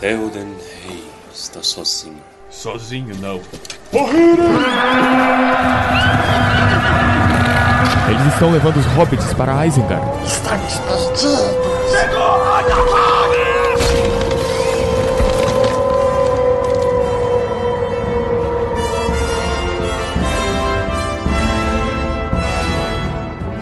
Theoden Rei está sozinho. Sozinho não. Eles estão levando os hobbits para Isengard.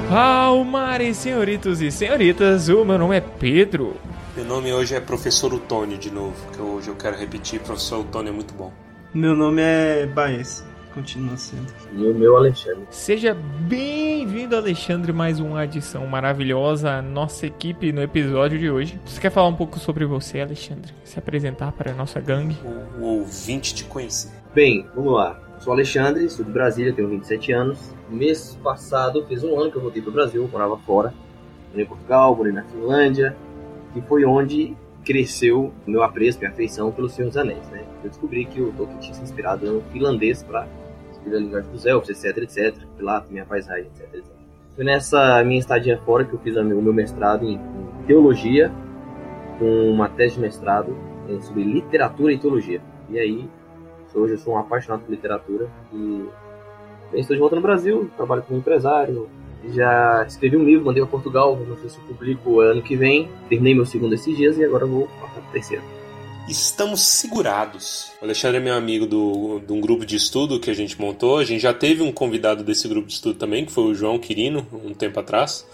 Almares, senhoritos e senhoritas, o meu nome é Pedro. Meu nome hoje é Professor Utônio de novo, que hoje eu quero repetir, Professor Utônio é muito bom. Meu nome é Baez. Continua sendo. E o meu Alexandre. Seja bem-vindo, Alexandre, mais uma adição maravilhosa à nossa equipe no episódio de hoje. Você quer falar um pouco sobre você, Alexandre? Se apresentar para a nossa gangue? O, o ouvinte te conhecer. Bem, vamos lá. Sou Alexandre, sou de Brasília, tenho 27 anos. Mês passado, fez um ano que eu voltei para o Brasil, eu morava fora. Morei em Portugal, morei na Finlândia, e foi onde cresceu o meu apreço, minha afeição pelo Senhor dos Anéis, né? Eu descobri que o Tolkien tinha se inspirado no finlandês para escrever a linguagem dos elfos, etc, etc. Lá minha paisagem, etc, etc. Foi nessa minha estadia fora que eu fiz o meu mestrado em, teologia, com uma tese de mestrado eh, sobre literatura e teologia. E aí, hoje eu sou um apaixonado por literatura e estou de volta no Brasil, trabalho como empresário, já escrevi um livro, mandei para Portugal, não sei se eu publico ano que vem. Terminei meu segundo esses dias e agora vou para o terceiro. Estamos segurados. O Alexandre é meu amigo do, de um grupo de estudo que a gente montou. A gente já teve um convidado desse grupo de estudo também, que foi o João Quirino, um tempo atrás.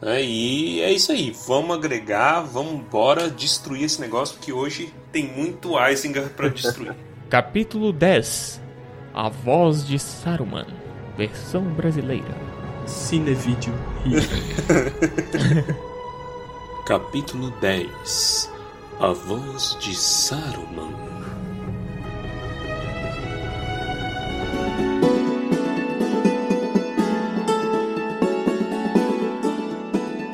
Né? E é isso aí. Vamos agregar, vamos embora destruir esse negócio, porque hoje tem muito Isengard para destruir. Capítulo 10 A Voz de Saruman Versão brasileira Cinevídeo. Capítulo 10 A Voz de Saruman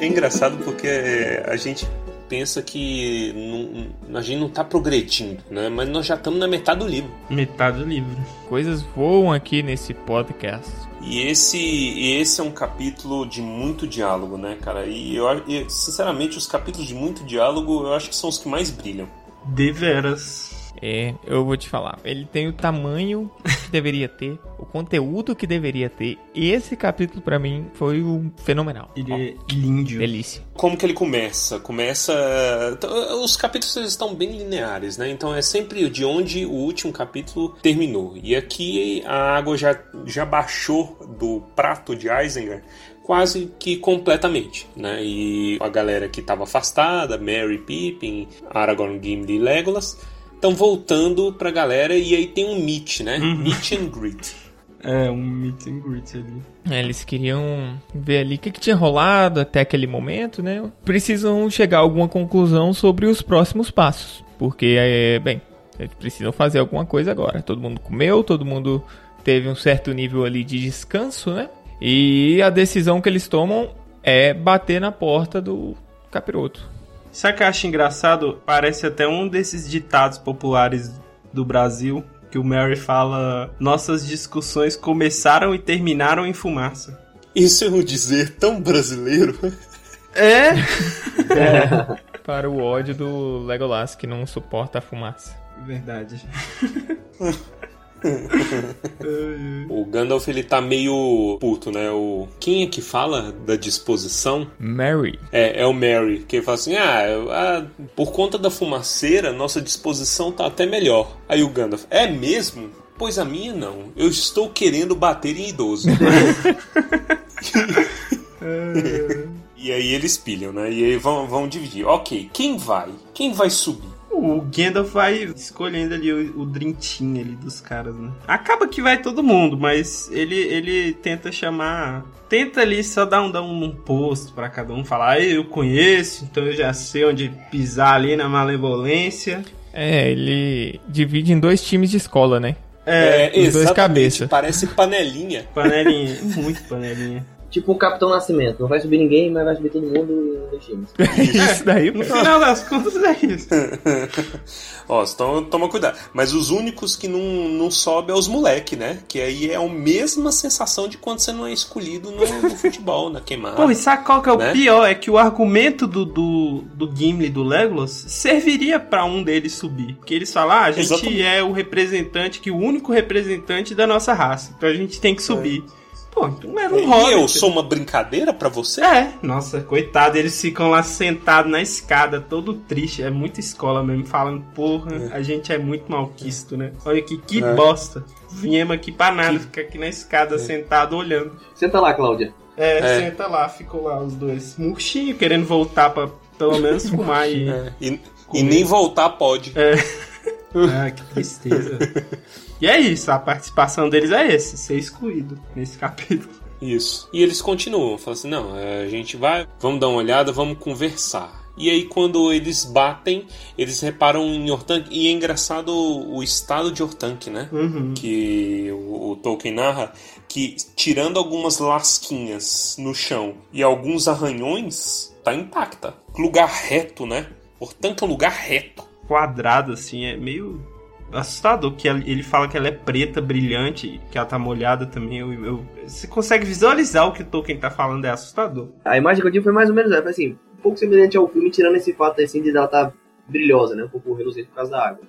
É engraçado porque a gente pensa que não, a gente não tá progredindo, né? Mas nós já estamos na metade do livro. Metade do livro. Coisas voam aqui nesse podcast. E esse, e esse é um capítulo de muito diálogo, né, cara? E eu e, sinceramente os capítulos de muito diálogo eu acho que são os que mais brilham. Deveras. É, eu vou te falar. Ele tem o tamanho que deveria ter, o conteúdo que deveria ter. E esse capítulo, para mim, foi um fenomenal. Ele é lindo. Delícia. Como que ele começa? Começa. Os capítulos estão bem lineares, né? Então é sempre de onde o último capítulo terminou. E aqui a água já, já baixou do prato de Isengard quase que completamente, né? E a galera que estava afastada, Mary, Pippin, Aragorn, Gimli e Legolas estão voltando pra galera e aí tem um meet, né? Uhum. Meet and greet. É, um meet and greet ali. É, eles queriam ver ali o que, que tinha rolado até aquele momento, né? Precisam chegar a alguma conclusão sobre os próximos passos. Porque, é, bem, eles precisam fazer alguma coisa agora. Todo mundo comeu, todo mundo teve um certo nível ali de descanso, né? E a decisão que eles tomam é bater na porta do capiroto. Sabe o que eu acho engraçado? Parece até um desses ditados populares do Brasil que o Mary fala: Nossas discussões começaram e terminaram em fumaça. Isso é um dizer tão brasileiro. É? é. Para o ódio do Legolas que não suporta a fumaça. Verdade. o Gandalf ele tá meio puto, né? O quem é que fala da disposição? Mary. É, é o Mary que fala assim: ah, ah, por conta da fumaceira, nossa disposição tá até melhor. Aí o Gandalf: é mesmo? Pois a minha não. Eu estou querendo bater em idoso. e aí eles pilham, né? E aí vão, vão dividir. Ok, quem vai? Quem vai subir? O Gandalf vai escolhendo ali o, o Dream Team ali dos caras, né? Acaba que vai todo mundo, mas ele, ele tenta chamar. Tenta ali só dar um, dar um posto para cada um falar, eu conheço, então eu já sei onde pisar ali na malevolência. É, ele divide em dois times de escola, né? É, é dois cabeças. Parece panelinha. Panelinha, muito panelinha. Tipo o Capitão Nascimento. Não vai subir ninguém, mas vai subir todo mundo nos times. Isso daí, No final das contas é isso. Ó, então toma cuidado. Mas os únicos que não, não sobe é os moleque, né? Que aí é a mesma sensação de quando você não é escolhido no, no futebol, na queimada. Pô, e sabe qual que é o Né? pior? É que o argumento do, do, do Gimli e do Legolas serviria pra um deles subir. Porque eles falam, ah, a gente Exatamente. é o representante, que o único representante da nossa raça. Então a gente tem que subir. Pô, era um e hobbit. eu sou uma brincadeira pra você? É, nossa, coitado, eles ficam lá sentados na escada, todo triste. É muita escola mesmo, falando, porra, a gente é muito malquisto, né? Olha aqui, que É. bosta. Viemos aqui pra nada, fica aqui na escada sentado olhando. Senta lá, Cláudia. É, É. senta lá, ficou lá os dois murchinhos, querendo voltar pra pelo menos fumar e. É, E, e nem voltar pode. Ah, que tristeza. e é isso, a participação deles é esse, ser excluído nesse capítulo. Isso. E eles continuam, falam assim: não, é, a gente vai, vamos dar uma olhada, vamos conversar. E aí, quando eles batem, eles reparam em Ortank. E é engraçado o, estado de Ortank, né? Uhum. Que o, o Tolkien narra que, tirando algumas lasquinhas no chão e alguns arranhões, tá intacta. Lugar reto, né? Ortank é um lugar reto. Quadrado, assim, é meio assustador. Que ela- ele fala que ela é preta, brilhante, que ela tá molhada também. Eu, eu- você consegue visualizar o que o Tolkien tá falando, é assustador. A imagem que eu tive foi mais ou menos foi assim, um pouco semelhante ao filme, tirando esse fato assim de ela estar brilhosa, né? Um pouco reluzente por causa da água.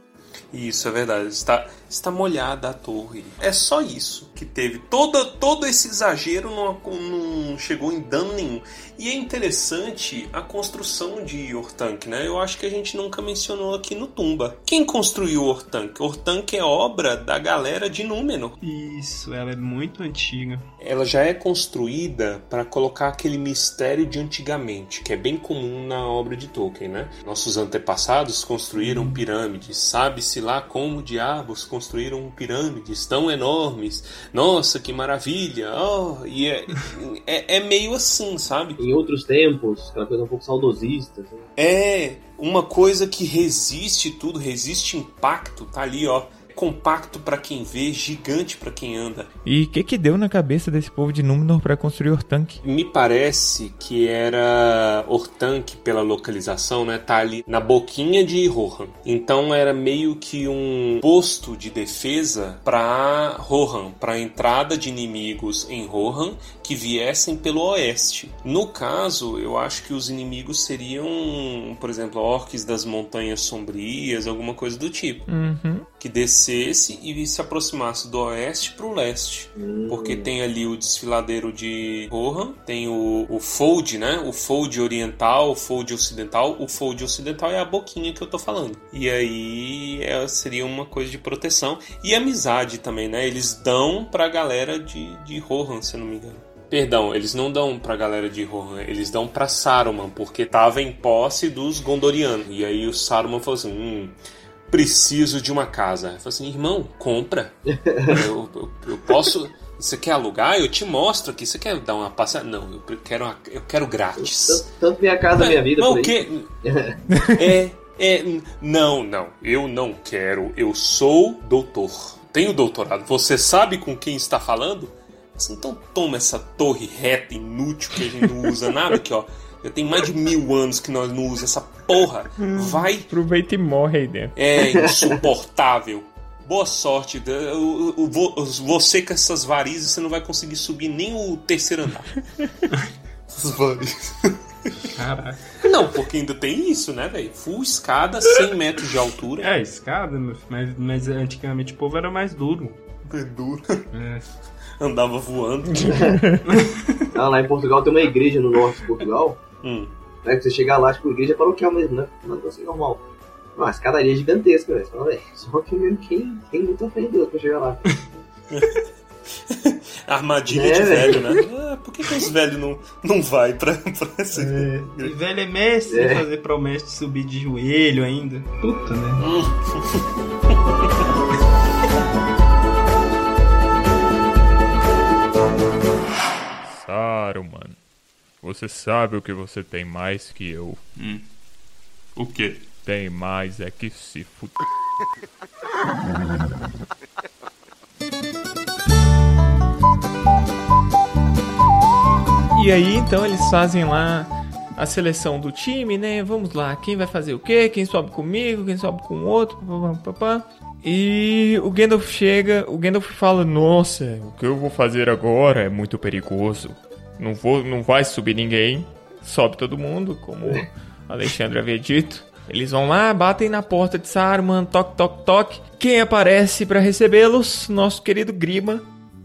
Isso é verdade. Está, está molhada a torre. É só isso que teve. Todo, todo esse exagero não, não chegou em dano nenhum. E é interessante a construção de Ortank, né? Eu acho que a gente nunca mencionou aqui no Tumba. Quem construiu Ortank? Ortank é obra da galera de Númenor. Isso, ela é muito antiga. Ela já é construída para colocar aquele mistério de antigamente, que é bem comum na obra de Tolkien, né? Nossos antepassados construíram pirâmides, sabe-se lá como diabos construíram pirâmides tão enormes. Nossa, que maravilha! Oh, e é, é, é meio assim, sabe? Em outros tempos, aquela coisa um pouco saudosista. Assim. É uma coisa que resiste tudo, resiste impacto, tá ali, ó. Compacto para quem vê, gigante para quem anda. E o que que deu na cabeça desse povo de Númenor pra construir Ortank? Me parece que era Ortank pela localização, né? Tá ali na boquinha de Rohan. Então era meio que um posto de defesa para Rohan, para entrada de inimigos em Rohan que viessem pelo oeste. No caso, eu acho que os inimigos seriam, por exemplo, orques das montanhas sombrias, alguma coisa do tipo, Uhum. que descesse e se aproximasse do oeste para o leste. Hum. Porque tem ali o desfiladeiro de Rohan, tem o, o fold, né? O fold oriental, o fold ocidental. O fold ocidental é a boquinha que eu tô falando. E aí é, seria uma coisa de proteção. E amizade também, né? Eles dão pra galera de, de Rohan, se eu não me engano. Perdão, eles não dão pra galera de Rohan, eles dão pra Saruman, porque tava em posse dos Gondorianos. E aí o Saruman falou assim: hum, preciso de uma casa. Eu falei assim, irmão, compra. eu, eu, eu posso. Você quer alugar? Eu te mostro aqui. Você quer dar uma passada? Não, eu quero, uma- eu quero grátis. Tanto, tanto minha casa, minha vida, Mas por o aí. quê? É, é. Não, não. Eu não quero. Eu sou doutor. Tenho doutorado. Você sabe com quem está falando? Assim, então toma essa torre reta, inútil, que a gente não usa nada aqui, ó. Já tem mais de mil anos que nós não usamos essa porra. Vai Aproveita e morre aí dentro. é insuportável. Boa sorte. O- o- vo- Você com essas varizes, você não vai conseguir subir nem o terceiro andar. Essas varizes. Caraca. Não, porque ainda tem isso, né, velho? Full escada, 100 metros de altura. É, escada, mas, mas antigamente o povo era mais duro. É duro. É. Andava voando. Ah, lá em Portugal tem uma igreja no norte de Portugal. Hum. Né, que você chegar lá, tipo, igreja paroquial mesmo, né? Não é assim normal. Uma escadaria gigantesca, velho. Você fala, velho, Só que mesmo quem tem muita fé em Deus pra chegar lá. Armadilha É, de velho. velho, né? Ah, por que, que os velhos não, não vai pra, pra essa E velho é mestre É. fazer promessa de subir de joelho ainda. Puta, né? Saruman, você sabe o que você tem mais que eu. O quê? Tem mais é que se fu... E aí, então, eles fazem lá a seleção do time, né? Vamos lá, quem vai fazer o quê? Quem sobe comigo, quem sobe com o outro, papapá. E o Gandalf chega, o Gandalf fala: "Nossa, o que eu vou fazer agora é muito perigoso. Não vou, não vai subir ninguém. Sobe todo mundo, como Alexandre havia dito. Eles vão lá, batem na porta de Saruman, toque, toque, toque. Quem aparece para recebê-los? Nosso querido Grima.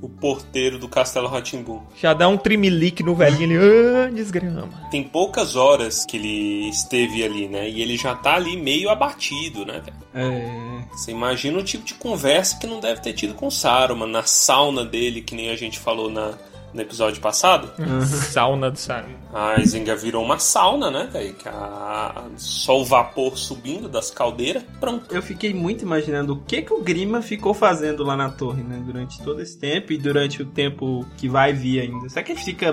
O porteiro do Castelo Ratimbum. Já dá um trimelique no velhinho ali, ah, desgrama. Tem poucas horas que ele esteve ali, né? E ele já tá ali meio abatido, né, velho? É. Você imagina o tipo de conversa que não deve ter tido com o Saruman na sauna dele, que nem a gente falou na, no episódio passado. Sauna do Saruman. A Isenga virou uma sauna, né, velho? Que a- Só o vapor subindo das caldeiras. Pronto. Eu fiquei muito imaginando o que que o Grima ficou fazendo lá na torre, né? Durante todo esse tempo e durante o tempo que vai vir ainda. Será que ele fica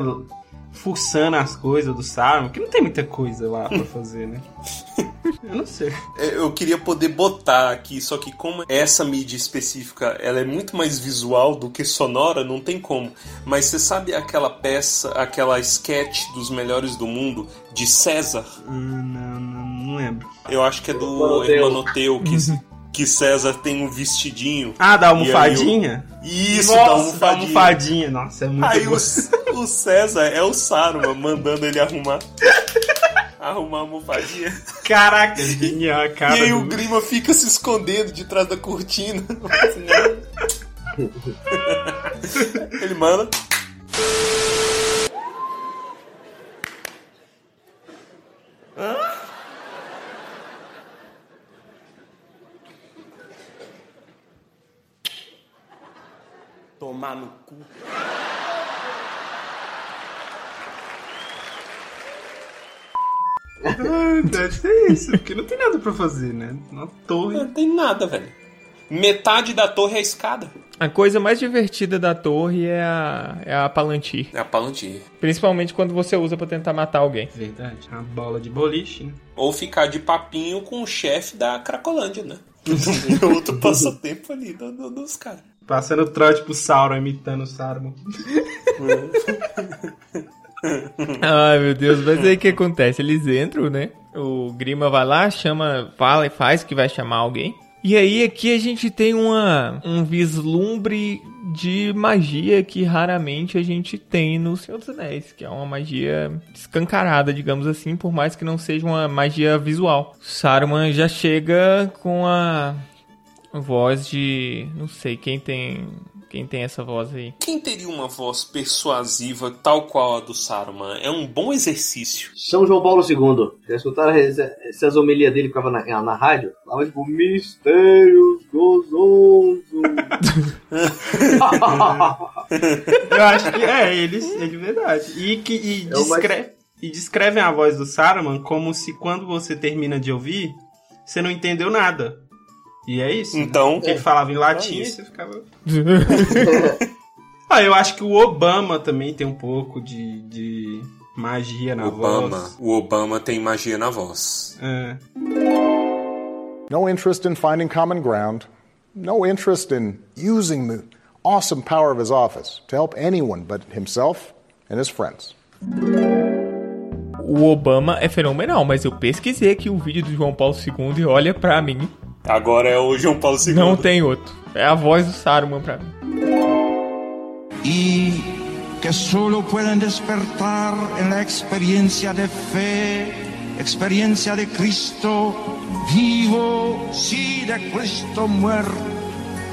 fuçando as coisas do Saruman? Que não tem muita coisa lá pra fazer, né? Eu não sei. É, Eu queria poder botar aqui, só que como essa mídia específica ela é muito mais visual do que sonora, não tem como. Mas você sabe aquela peça, aquela sketch dos melhores do mundo de César? Hum, Não, não, não lembro. Eu acho que é do Manoteu. Hermanoteu, que, que César tem um vestidinho. Ah, da almofadinha? aí Isso, Nossa, da da almofadinha. almofadinha. Nossa, é muito Aí bom. o, o César é o Saruman mandando ele arrumar. arrumar a almofadinha. Caraca, genial a cara. e aí o do- Grima fica se escondendo de trás da cortina. ele manda. Tomar no cu. Deve ser isso, porque não tem nada pra fazer, né? Na torre. Não tem nada, velho. Metade da torre é a escada. A coisa mais divertida da torre é a, é a Palantir. É a Palantir. Principalmente quando você usa pra tentar matar alguém. Verdade. Uma bola de boliche, né? Ou ficar de papinho com o chefe da Cracolândia, né? É outro passatempo ali do- do- dos caras. Passando trote pro Sauron, imitando o Saruman. Ai, meu Deus, mas aí o que acontece? Eles entram, né? O Grima vai lá, chama, fala e faz que vai chamar alguém. E aí aqui a gente tem uma, um vislumbre de magia que raramente a gente tem no Senhor dos Anéis, que é uma magia escancarada, digamos assim, por mais que não seja uma magia visual. Saruman já chega com a voz de, não sei quem tem, quem tem essa voz aí. Quem teria uma voz persuasiva tal qual a do Saruman? É um bom exercício. São João Paulo II. Já escutaram essa- essas homilias dele que ficava na, na rádio? Falava tipo, mistérios gozoso. Eu acho que é, eles, é de verdade. E, que, e, É o mais- descre- e descrevem a voz do Saruman como se quando você termina de ouvir, você não entendeu nada. E é isso. né? Então, ele falava em latim É e isso. você ficava. ah, eu acho que o Obama também tem um pouco de, de magia na Obama, voz. o Obama tem magia na voz. É. No interest in finding common ground. No interest in using the awesome power of his office to help anyone but himself and his friends. O Obama é fenomenal, mas eu pesquisei aqui o vídeo do João Paulo II e olha pra mim, Agora é o João Paulo II. não tem outro. É a voz do Saruman pra mim. y que solo pueden despertar en la experiencia de fe, experiencia de Cristo vivo, sí, de Cristo muerto,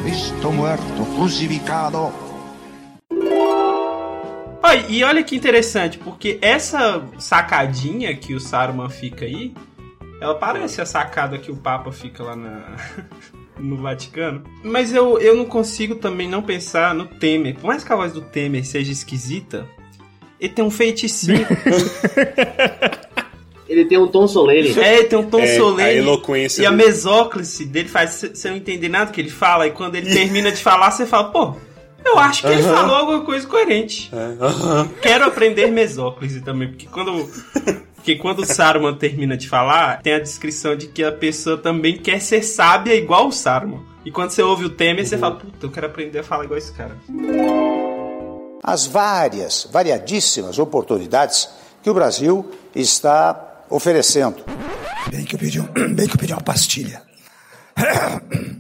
Cristo muerto, crucificado. Olha, e olha que interessante, porque essa sacadinha que o Saruman fica aí, ela parece a sacada que o Papa fica lá na, no Vaticano. Mas eu, eu não consigo também não pensar no Temer. Por mais que a voz do Temer seja esquisita, ele tem um feiticinho. Ele tem um tom solene. é, ele tem um tom É, solene. a eloquência E a dele. mesóclise dele faz você você não entender nada que ele fala. E quando ele termina de falar, você fala, pô, eu acho que ele falou alguma coisa coerente. É, aham. Quero aprender mesóclise também, porque quando, porque quando o Saruman termina de falar, tem a descrição de que a pessoa também quer ser sábia igual o Saruman. E quando você ouve o Temer, você fala, puta, eu quero aprender a falar igual esse cara. as várias, variadíssimas oportunidades que o Brasil está oferecendo. Bem que eu pedi, um, bem que eu pedi uma pastilha.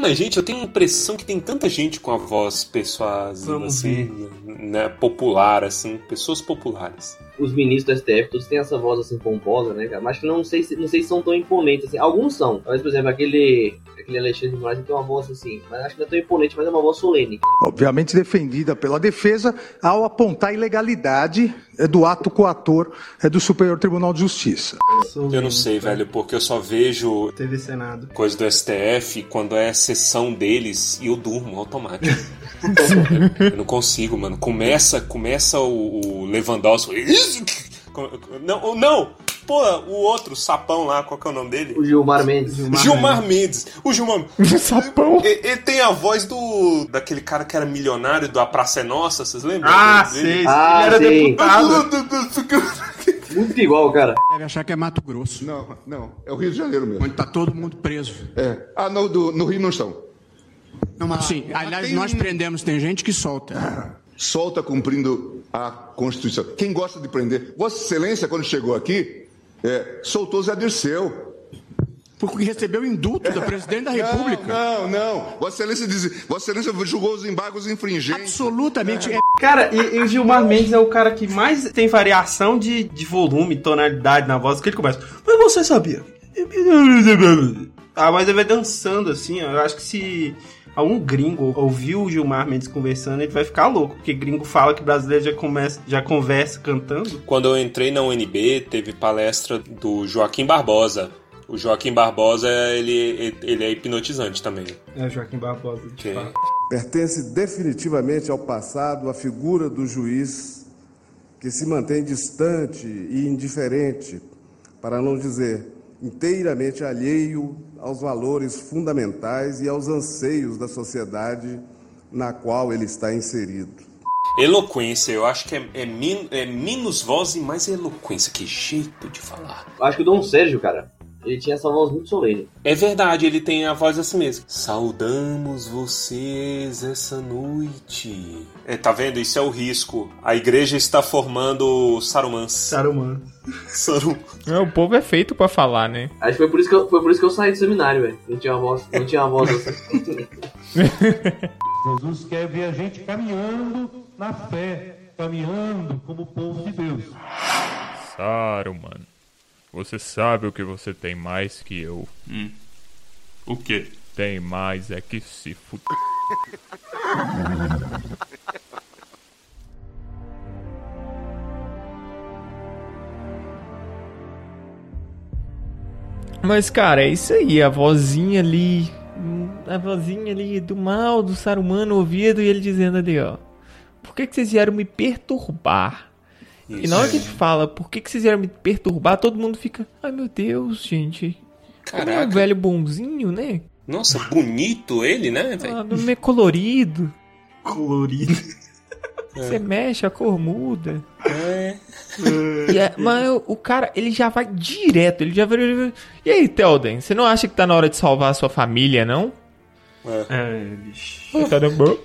Mas, gente, eu tenho a impressão que tem tanta gente com a voz persuasiva, Vamos assim, né, popular, assim, pessoas populares. Os ministros do STF, todos têm essa voz assim pomposa, né, cara? Mas que não sei se não sei se são tão imponentes assim. Alguns são. Mas, por exemplo, aquele, aquele Alexandre de Moraes tem uma voz assim, mas acho que não é tão imponente, mas é uma voz solene. Obviamente defendida pela defesa ao apontar a ilegalidade é, do ato coator é, do Superior Tribunal de Justiça. Eu não sei, velho, porque eu só vejo TV Senado. coisa do STF quando é sessão deles e eu durmo automático. eu não consigo, mano. Começa, começa o, o Lewandowski. Não, não! Pô, o outro sapão lá, qual que é o nome dele? O Gilmar Mendes. Gilmar, Mendes. O Gilmar Sapão. Ele, ele tem a voz do. daquele cara que era milionário da Praça é Nossa, vocês lembram? Ah, sei. Ah, ele era sei. deputado. Muito igual, cara. Deve achar que é Mato Grosso, Não, não. É o Rio de Janeiro mesmo. onde tá todo mundo preso. É. Ah, no, do- no Rio não estão. Não, mas sim, aliás, tem nós um- prendemos, tem gente que solta. Solta cumprindo a Constituição. Quem gosta de prender? Vossa Excelência, quando chegou aqui, é, soltou Zé Dirceu. Porque recebeu indulto do presidente da República. Não, não, não. Vossa Excelência, diz, Vossa Excelência julgou os embargos infringentes. Absolutamente. É Cara, e, e o Gilmar Mendes é o cara que mais tem variação de, de volume, tonalidade na voz, que ele começa. Mas você sabia? Ah, mas ele vai dançando assim, ó. Eu acho que se algum gringo ouvir o Gilmar Mendes conversando, ele vai ficar louco. Porque gringo fala que brasileiro já, começa, já conversa cantando. Quando eu entrei na UNB, teve palestra do Joaquim Barbosa. O Joaquim Barbosa, ele, ele é hipnotizante também. É, Joaquim Barbosa, de Ok. fato. Pertence definitivamente ao passado a figura do juiz que se mantém distante e indiferente, para não dizer inteiramente alheio aos valores fundamentais e aos anseios da sociedade na qual ele está inserido. Eloquência, eu acho que é, é, min- é menos voz e mais eloquência. Que jeito de falar. Acho que o Dom Sérgio, cara, ele tinha essa voz muito solene. É verdade, ele tem a voz assim mesmo. Saudamos vocês essa noite. É, tá vendo? Isso é o risco. A igreja está formando Sarumans. Saruman. Sarum. É, o povo é feito pra falar, né? Acho que foi por isso que eu, foi por isso que eu saí do seminário, velho. Não tinha uma voz, não tinha uma voz assim. Jesus quer ver a gente caminhando na fé, caminhando como povo de Deus. Saruman, você sabe o que você tem mais que eu. O quê? Tem mais é que se fu... Mas, cara, é isso aí. A vozinha ali. A vozinha ali do mal do Saruman no ouvido e ele dizendo ali, ó. Por que, que vocês vieram me perturbar? E na hora que ele fala, por que, que vocês vieram me perturbar, todo mundo fica. Ai meu Deus, gente. Como é um Caraca. velho bonzinho, né? Nossa, bonito ele, né? Ah, meio colorido. Colorido. Você mexe, a cor muda. É. E é- mas o, o cara, ele já vai direto, ele já vai. E aí, Telden, você não acha que tá na hora de salvar a sua família, não? É, bicho. Tá dando-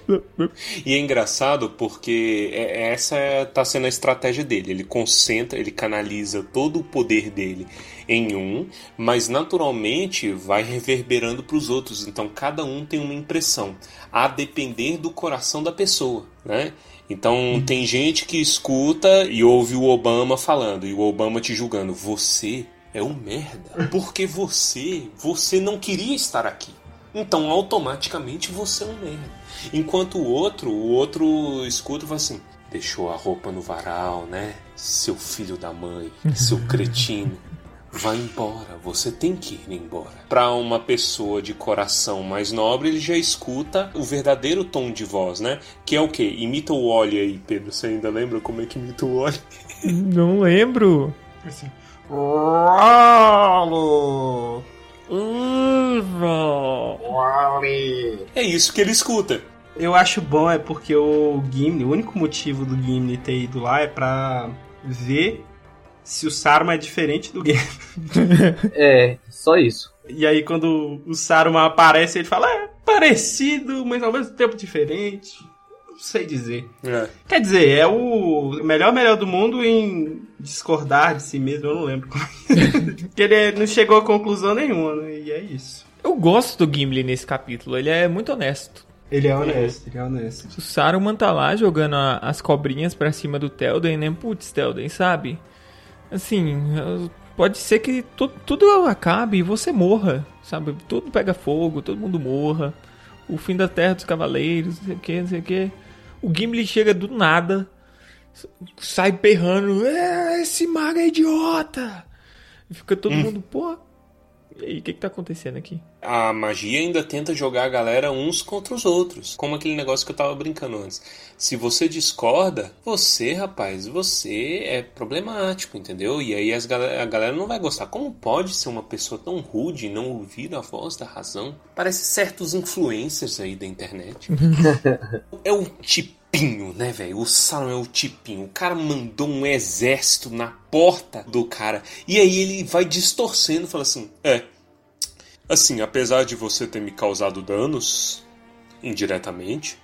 E é engraçado porque é- essa é- tá sendo a estratégia dele. Ele concentra, ele canaliza todo o poder dele em um, mas naturalmente vai reverberando para os outros. Então cada um tem uma impressão, a depender do coração da pessoa, né? Então tem gente que escuta e ouve o Obama falando e o Obama te julgando. Você é um merda. Porque você, você não queria estar aqui. Então automaticamente você é um merda. Enquanto o outro, o outro escuta e fala assim: deixou a roupa no varal, né? Seu filho da mãe, seu cretino. Vai embora, você tem que ir embora. Para uma pessoa de coração mais nobre, ele já escuta o verdadeiro tom de voz, né? Que é o quê? Imita o Oli aí, Pedro. Você ainda lembra como é que imita o Oli? Não lembro. Assim. Ralo. É isso que ele escuta. Eu acho bom é porque o Gimli, o único motivo do Gimli ter ido lá é pra ver se o Saruman é diferente do Gimli. É, só isso. E aí quando o Saruman aparece, ele fala, é parecido, mas ao mesmo tempo diferente. sei dizer. É. Quer dizer, é o melhor melhor do mundo em discordar de si mesmo, eu não lembro. como é. Porque ele não chegou a conclusão nenhuma, né? E é isso. Eu gosto do Gimli nesse capítulo, ele é muito honesto. Ele é honesto, ele é honesto. O Saruman tá lá jogando a- as cobrinhas pra cima do Telden, né? Putz, Telden, sabe? Assim, pode ser que tu- tudo acabe e você morra, sabe? Tudo pega fogo, todo mundo morra. O fim da Terra dos Cavaleiros, não sei o que, não sei o que. O Gimli chega do nada, sai berrando, é, esse mago é idiota! E fica todo mundo, pô, e aí, o que que tá acontecendo aqui? A magia ainda tenta jogar a galera uns contra os outros. Como aquele negócio que eu tava brincando antes. Se você discorda, você, rapaz, você é problemático, entendeu? E aí as gal- a galera não vai gostar. Como pode ser uma pessoa tão rude e não ouvir a voz da razão? Parece certos influencers aí da internet. é o tipinho, né, velho? O Salom é o tipinho. O cara mandou um exército na porta do cara. E aí ele vai distorcendo, fala assim: É, Assim, apesar de você ter me causado danos indiretamente,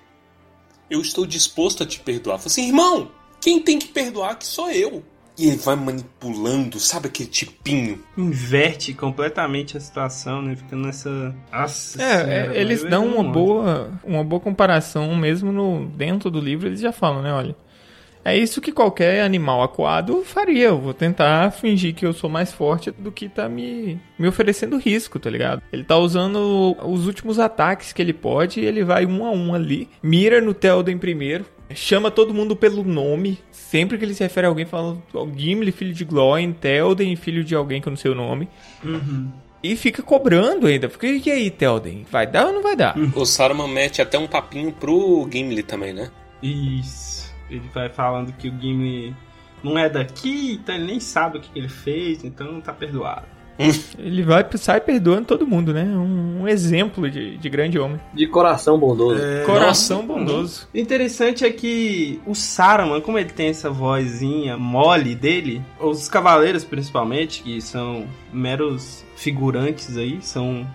eu estou disposto a te perdoar. Falei assim, irmão, quem tem que perdoar que sou eu. E ele vai manipulando, sabe aquele tipinho? Inverte completamente a situação, né? Fica nessa. Nossa É, senhora, é, eles dão uma boa, uma boa comparação mesmo no dentro do livro, eles já falam, né, olha. É isso que qualquer animal acuado faria. Eu vou tentar fingir que eu sou mais forte do que tá me, me oferecendo risco, tá ligado? Ele tá usando os últimos ataques que ele pode e ele vai um a um ali. Mira no Telden primeiro. Chama todo mundo pelo nome. Sempre que ele se refere a alguém, fala "Ó, Gimli, filho de Glóin, Telden, filho de alguém que eu não sei o nome. Uhum. E fica cobrando ainda. Fica, e aí, Telden? Vai dar ou não vai dar? O Saruman mete até um papinho pro Gimli também, né? Isso. Ele vai falando que o Gimli não é daqui, então ele nem sabe o que ele fez, então não tá perdoado. Ele vai, sai perdoando todo mundo, né? Um, um exemplo de, de grande homem. De coração bondoso. Coração Nossa, bondoso. O interessante é que o Saruman, como ele tem essa vozinha mole dele, os cavaleiros principalmente, que são meros figurantes aí, são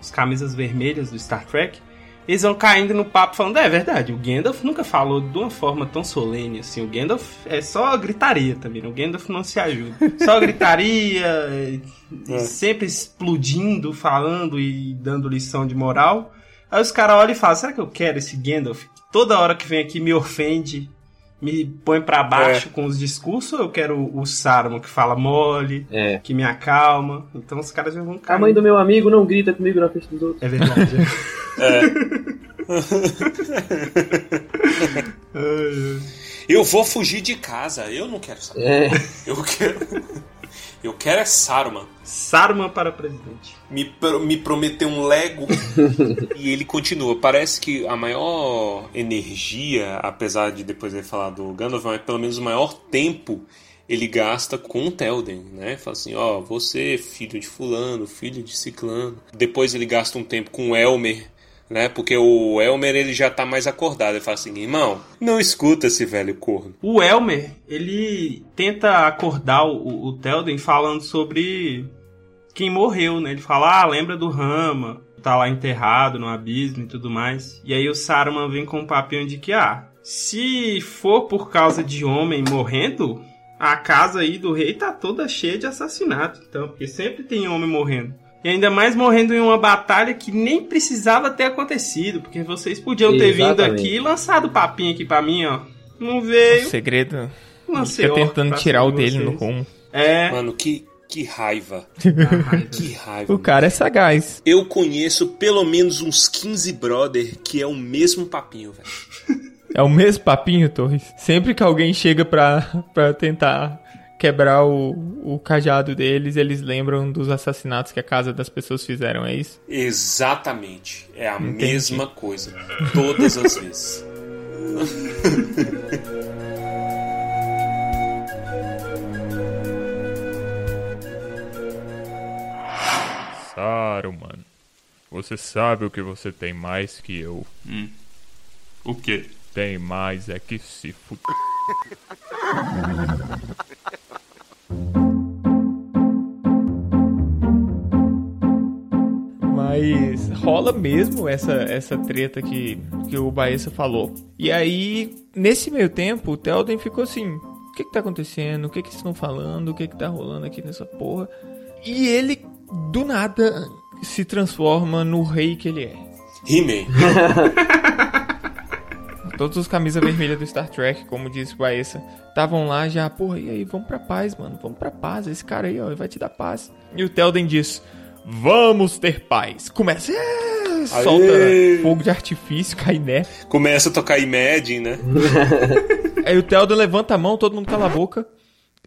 os camisas vermelhas do Star Trek, eles vão caindo no papo falando, é verdade, o Gandalf nunca falou de uma forma tão solene assim, o Gandalf é só gritaria também, né? o Gandalf não se ajuda. Só gritaria, É. sempre explodindo, falando e dando lição de moral. Aí os caras olham e falam, será que eu quero esse Gandalf? Toda hora que vem aqui me ofende, me põe pra baixo É. com os discursos, ou eu quero o Saruman que fala mole, É. que me acalma. Então os caras já vão cair. A mãe do meu amigo não grita comigo na frente dos outros. É verdade. Eu vou fugir de casa, eu não quero saber. É. Eu quero. Eu quero é Saruman. Saruman para presidente. Me, pro- me prometeu um Lego. e ele continua. Parece que a maior energia, apesar de depois ele falar do Gandalf, mas pelo menos o maior tempo ele gasta com o Telden, né? Fala assim, ó, você, filho de fulano, filho de ciclano. Depois ele gasta um tempo com o Elmer, né? Porque o Elmer ele já tá mais acordado. Ele fala assim, irmão, não escuta esse velho corno. O Elmer, ele tenta acordar o, o Telden falando sobre quem morreu, né? Ele fala, ah, lembra do Rama, tá lá enterrado no abismo e tudo mais. E aí o Saruman vem com um papinho de que, ah, se for por causa de homem morrendo, a casa aí do rei tá toda cheia de assassinato, então, porque sempre tem homem morrendo. E ainda mais morrendo em uma batalha que nem precisava ter acontecido, porque vocês podiam ter vindo Exatamente. aqui e lançado o papinho aqui pra mim, ó. Não veio. O segredo. Lancei fica tentando tirar o de dele no rumo. É. Mano, que, que raiva. que raiva. O cara é sagaz. Eu conheço pelo menos uns 15 brother que é o mesmo papinho, velho. É o mesmo papinho, Torres. Sempre que alguém chega pra, pra tentar quebrar o, o cajado deles, eles lembram dos assassinatos que a casa das pessoas fizeram, é isso? Exatamente. É a Entendi. mesma coisa. Todas as vezes. Saruman, você sabe o que você tem mais que eu. O quê? Tem mais é que se fu... rola mesmo essa, essa treta que, que o Baessa falou. E aí, nesse meio tempo, o Telden ficou assim: o que que tá acontecendo? O que que estão falando? O que que tá rolando aqui nessa porra? E ele, do nada, se transforma no rei que ele é. He-Man. Todos os camisas vermelhas do Star Trek, como disse o Baessa, estavam lá já, porra, e aí, vamos pra paz, mano, vamos pra paz. Esse cara aí, ó, ele vai te dar paz. E o Telden diz: Vamos ter paz. Começa, é, solta fogo de artifício, cai neve. Começa a tocar Imagine, né? Aí o Telden levanta a mão, todo mundo cala a boca.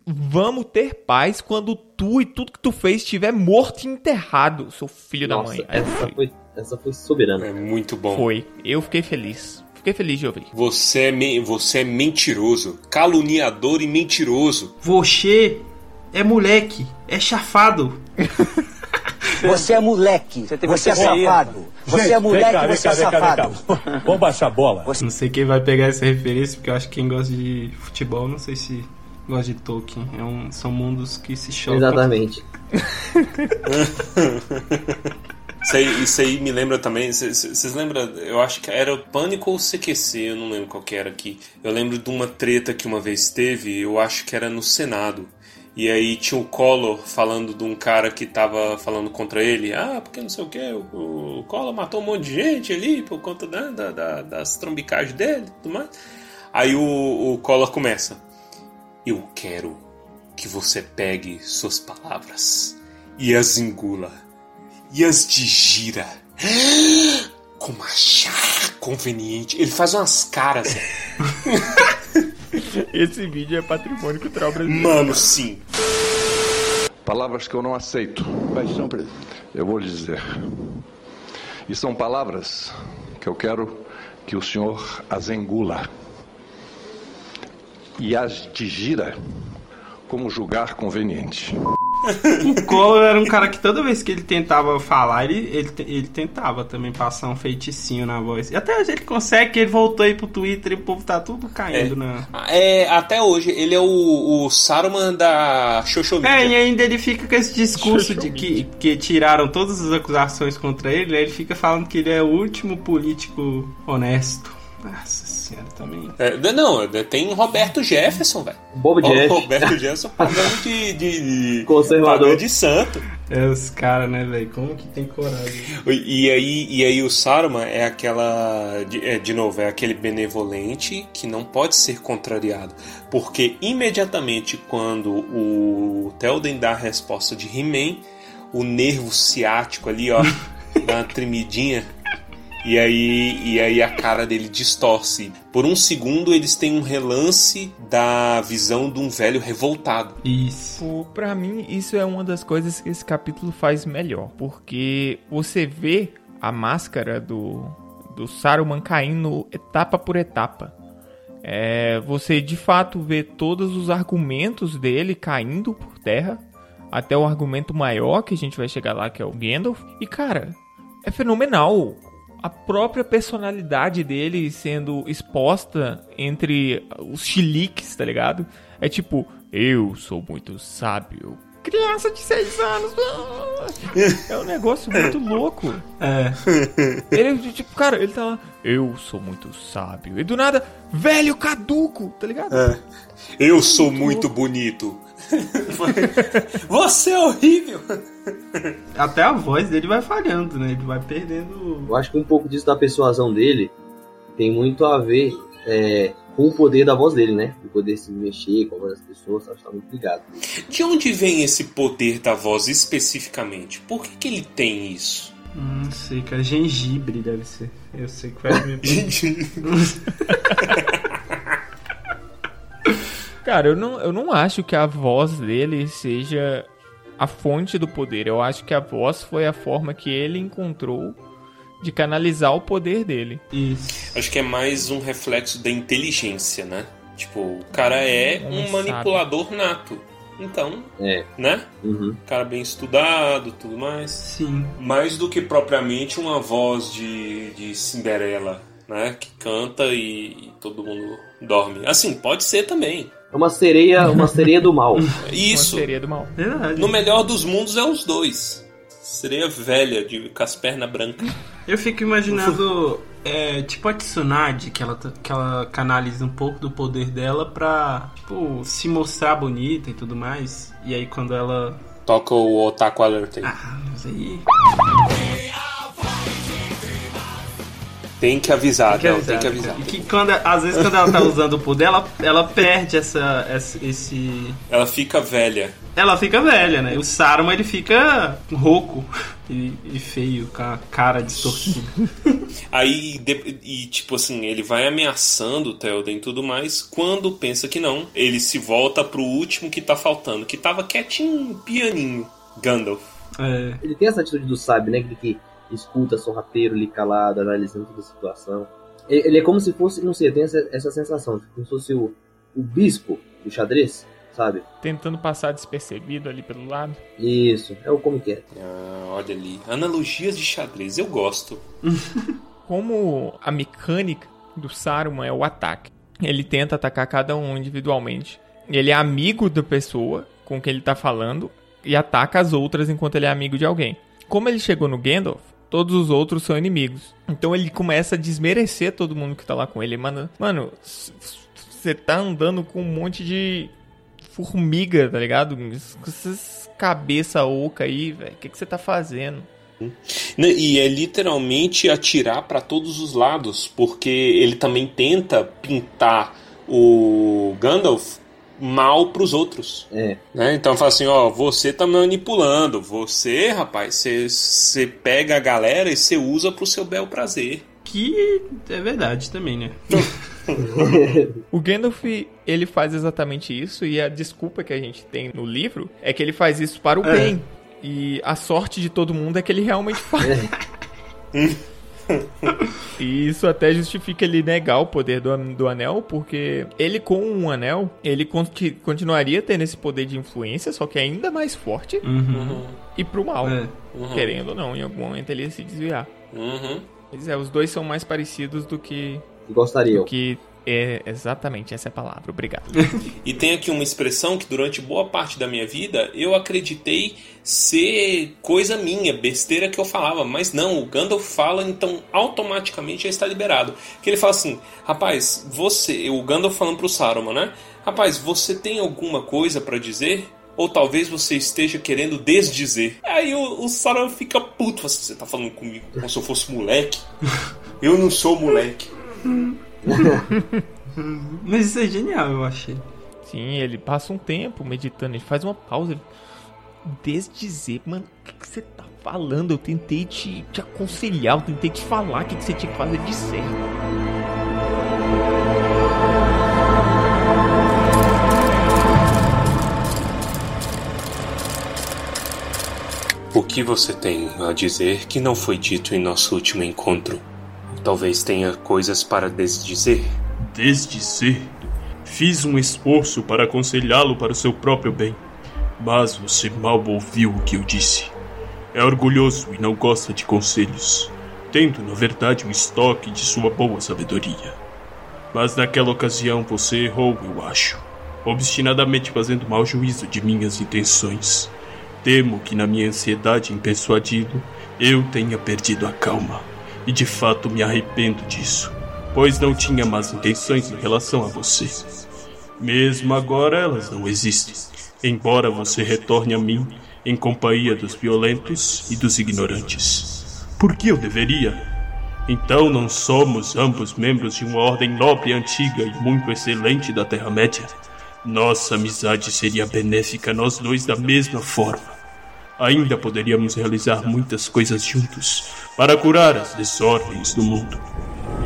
Vamos ter paz quando tu e tudo que tu fez estiver morto e enterrado, seu filho da Nossa, mãe. Aí essa foi. foi, essa foi soberana. É muito bom. Foi. Eu fiquei feliz. Fiquei feliz de ouvir. Você é, me- você é mentiroso, caluniador e mentiroso. Você é moleque, é chafado. Você é moleque. Você, é safado. Você é moleque, você é safado. Vamos baixar a bola. Não sei quem vai pegar essa referência, porque eu acho que quem gosta de futebol, não sei se gosta de Tolkien. É um, são mundos que se chocam. Exatamente. Isso aí, isso aí me lembra também. Vocês lembram? Eu acho que era o Pânico ou o CQC, eu não lembro qual que era aqui. Eu lembro de uma treta que uma vez teve, eu acho que era no Senado. E aí tinha o Collor falando de um cara que tava falando contra ele. Ah, porque não sei o que, o, o Collor matou um monte de gente ali por conta da, da- da- das trambicagens dele e tudo mais. Aí o, o Collor começa. Eu quero que você pegue suas palavras e as engula e as digira como achar conveniente. Ele faz umas caras. Esse vídeo é patrimônio cultural brasileiro. Mano, sim. Palavras que eu não aceito. Quais são, presidente? Eu vou lhe dizer. E são palavras que eu quero que o senhor as engula e as digira como julgar conveniente. O Collor era um cara que toda vez que ele tentava falar, ele, ele, ele tentava também passar um feiticinho na voz. E até hoje ele consegue, que ele voltou aí pro Twitter e o povo tá tudo caindo na. É, até hoje, ele é o, o Saruman da Xoxomídia. É, e ainda ele fica com esse discurso de que, que tiraram todas as acusações contra ele, aí ele fica falando que ele é o último político honesto. Nossa também. É, não, tem Roberto Jefferson, velho. Bob O Jeff. Roberto Jefferson pagando de, de, de Conservador. de santo. É os caras, né, velho? Como que tem coragem? E aí, e aí o Saruman é aquela. De, é, de novo, é aquele benevolente que não pode ser contrariado. Porque imediatamente quando o Telden dá a resposta de He-Man, o nervo ciático ali, ó, dá uma tremidinha. E aí, e aí a cara dele distorce. Por um segundo eles têm um relance da visão de um velho revoltado. Isso. Pô, Pra mim, isso é uma das coisas que esse capítulo faz melhor. Porque você vê a máscara do, do Saruman caindo etapa por etapa. É, você de fato vê todos os argumentos dele caindo por terra. Até o argumento maior que a gente vai chegar lá, que é o Gandalf. E cara, é fenomenal. A própria personalidade dele sendo exposta entre os chiliques, tá ligado? É tipo, eu sou muito sábio. Criança de 6 anos. É um negócio muito louco. É. Ele, tipo, cara, ele tá lá. Eu sou muito sábio. E do nada, velho caduco, tá ligado? É. Eu sou muito bonito. Você é horrível. Até a voz dele vai falhando, né? Ele vai perdendo. Eu acho que um pouco disso da persuasão dele tem muito a ver é, com o poder da voz dele, né? O poder se mexer com a voz das pessoas, acho que tá muito ligado. De onde vem esse poder da voz especificamente? Por que, que ele tem isso? Hum, Não sei, cara. Gengibre deve ser. Eu sei que vai me. Cara, eu não, eu não acho que a voz dele seja a fonte do poder. Eu acho que a voz foi a forma que ele encontrou de canalizar o poder dele. Isso. Acho que é mais um reflexo da inteligência, né? Tipo, o cara é um manipulador nato. Então, É. né? Uhum. Cara bem estudado, tudo mais. Sim. Mais do que propriamente uma voz de, de Cinderela, né? Que canta e, e todo mundo dorme. Assim, pode ser também. É uma sereia, uma sereia do mal. Isso. Uma seria do mal. Verdade. No melhor dos mundos é os dois. Sereia velha, de, com as pernas brancas. Eu fico imaginando, é, tipo a Tsunade, que ela, tá- que ela canaliza um pouco do poder dela pra tipo, se mostrar bonita e tudo mais. E aí quando ela. Toca o Otaku Alert aí. Ah, mas aí. Tem que avisar, Tem que não, avisar. tem que avisar. E que quando, às vezes quando ela tá usando o poder, ela, ela perde essa, essa- esse. Ela fica velha. Ela fica velha, né? O Saruman ele fica rouco e, e feio, com a cara distorcida. Aí, de- e tipo assim, ele vai ameaçando o Theoden e tudo mais. Quando pensa que não, ele se volta pro último que tá faltando, que tava quietinho, pianinho. Gandalf. É. Ele tem essa atitude do sábio, né? Que, que escuta sorrateiro ali calado, analisando toda a situação. Ele, é como se fosse, não sei, tem essa, essa sensação, tipo, como se fosse o, o bispo do xadrez, sabe? Tentando passar despercebido ali pelo lado. Isso, é o como que é. Ah, olha ali. Analogias de xadrez, eu gosto. Como a mecânica do Saruman é o ataque. Ele tenta atacar cada um individualmente. Ele é amigo da pessoa com quem ele tá falando e ataca as outras enquanto ele é amigo de alguém. Como ele chegou no Gandalf, todos os outros são inimigos. Então ele começa a desmerecer todo mundo que tá lá com ele. Mano, mano, você tá andando com um monte de formiga, tá ligado? Com essas cabeça oca aí, velho. O que você tá fazendo? Né, E é literalmente atirar pra todos os lados, porque ele também tenta pintar o Gandalf mal pros outros. É. Né? Então fala assim, ó, você tá manipulando, você, rapaz, você, pega a galera e você usa pro seu bel prazer. Que é verdade também, né? O Gandalf, ele faz exatamente isso e a desculpa que a gente tem no livro é que ele faz isso para o É. bem. E a sorte de todo mundo é que ele realmente faz. e isso até justifica ele negar o poder do, do anel, porque ele com um anel, ele conti- continuaria tendo esse poder de influência, só que ainda mais forte Uhum. e pro mal. É. Uhum. Querendo ou não, em algum momento ele ia se desviar. Uhum. Pois é, os dois são mais parecidos do que. Gostariam. Do que. É, exatamente, essa é a palavra, obrigado. E tem aqui uma expressão que durante boa parte da minha vida eu acreditei ser coisa minha, besteira que eu falava, mas não, o Gandalf fala, então automaticamente já está liberado. Que ele fala assim: rapaz, você, o Gandalf falando pro Saruman, né? Rapaz, você tem alguma coisa pra dizer? Ou talvez você esteja querendo desdizer. Aí o, o Saruman fica puto. assim, Você tá falando comigo como se eu fosse moleque? Eu não sou moleque. Mas isso é genial, eu achei. Sim, ele passa um tempo meditando, ele faz uma pausa. Ele... Desdizer, mano, o que, que você tá falando? Eu tentei te, te aconselhar, eu tentei te falar o que, que você tinha que fazer de certo. O que você tem a dizer que não foi dito em nosso último encontro? Talvez tenha coisas para desdizer. Desdizer? Fiz um esforço para aconselhá-lo para o seu próprio bem, mas você mal ouviu o que eu disse. É orgulhoso e não gosta de conselhos, tendo na verdade um estoque de sua boa sabedoria. Mas naquela ocasião você errou, eu acho, obstinadamente fazendo mau juízo de minhas intenções. Temo que na minha ansiedade em persuadi-lo, eu tenha perdido a calma. E de fato me arrependo disso, pois não tinha más intenções em relação a você. Mesmo agora elas não existem, embora você retorne a mim em companhia dos violentos e dos ignorantes. Por que eu deveria? Então não somos ambos membros de uma ordem nobre, antiga e muito excelente da Terra-média? Nossa amizade seria benéfica a nós dois da mesma forma. Ainda poderíamos realizar muitas coisas juntos para curar as desordens do mundo.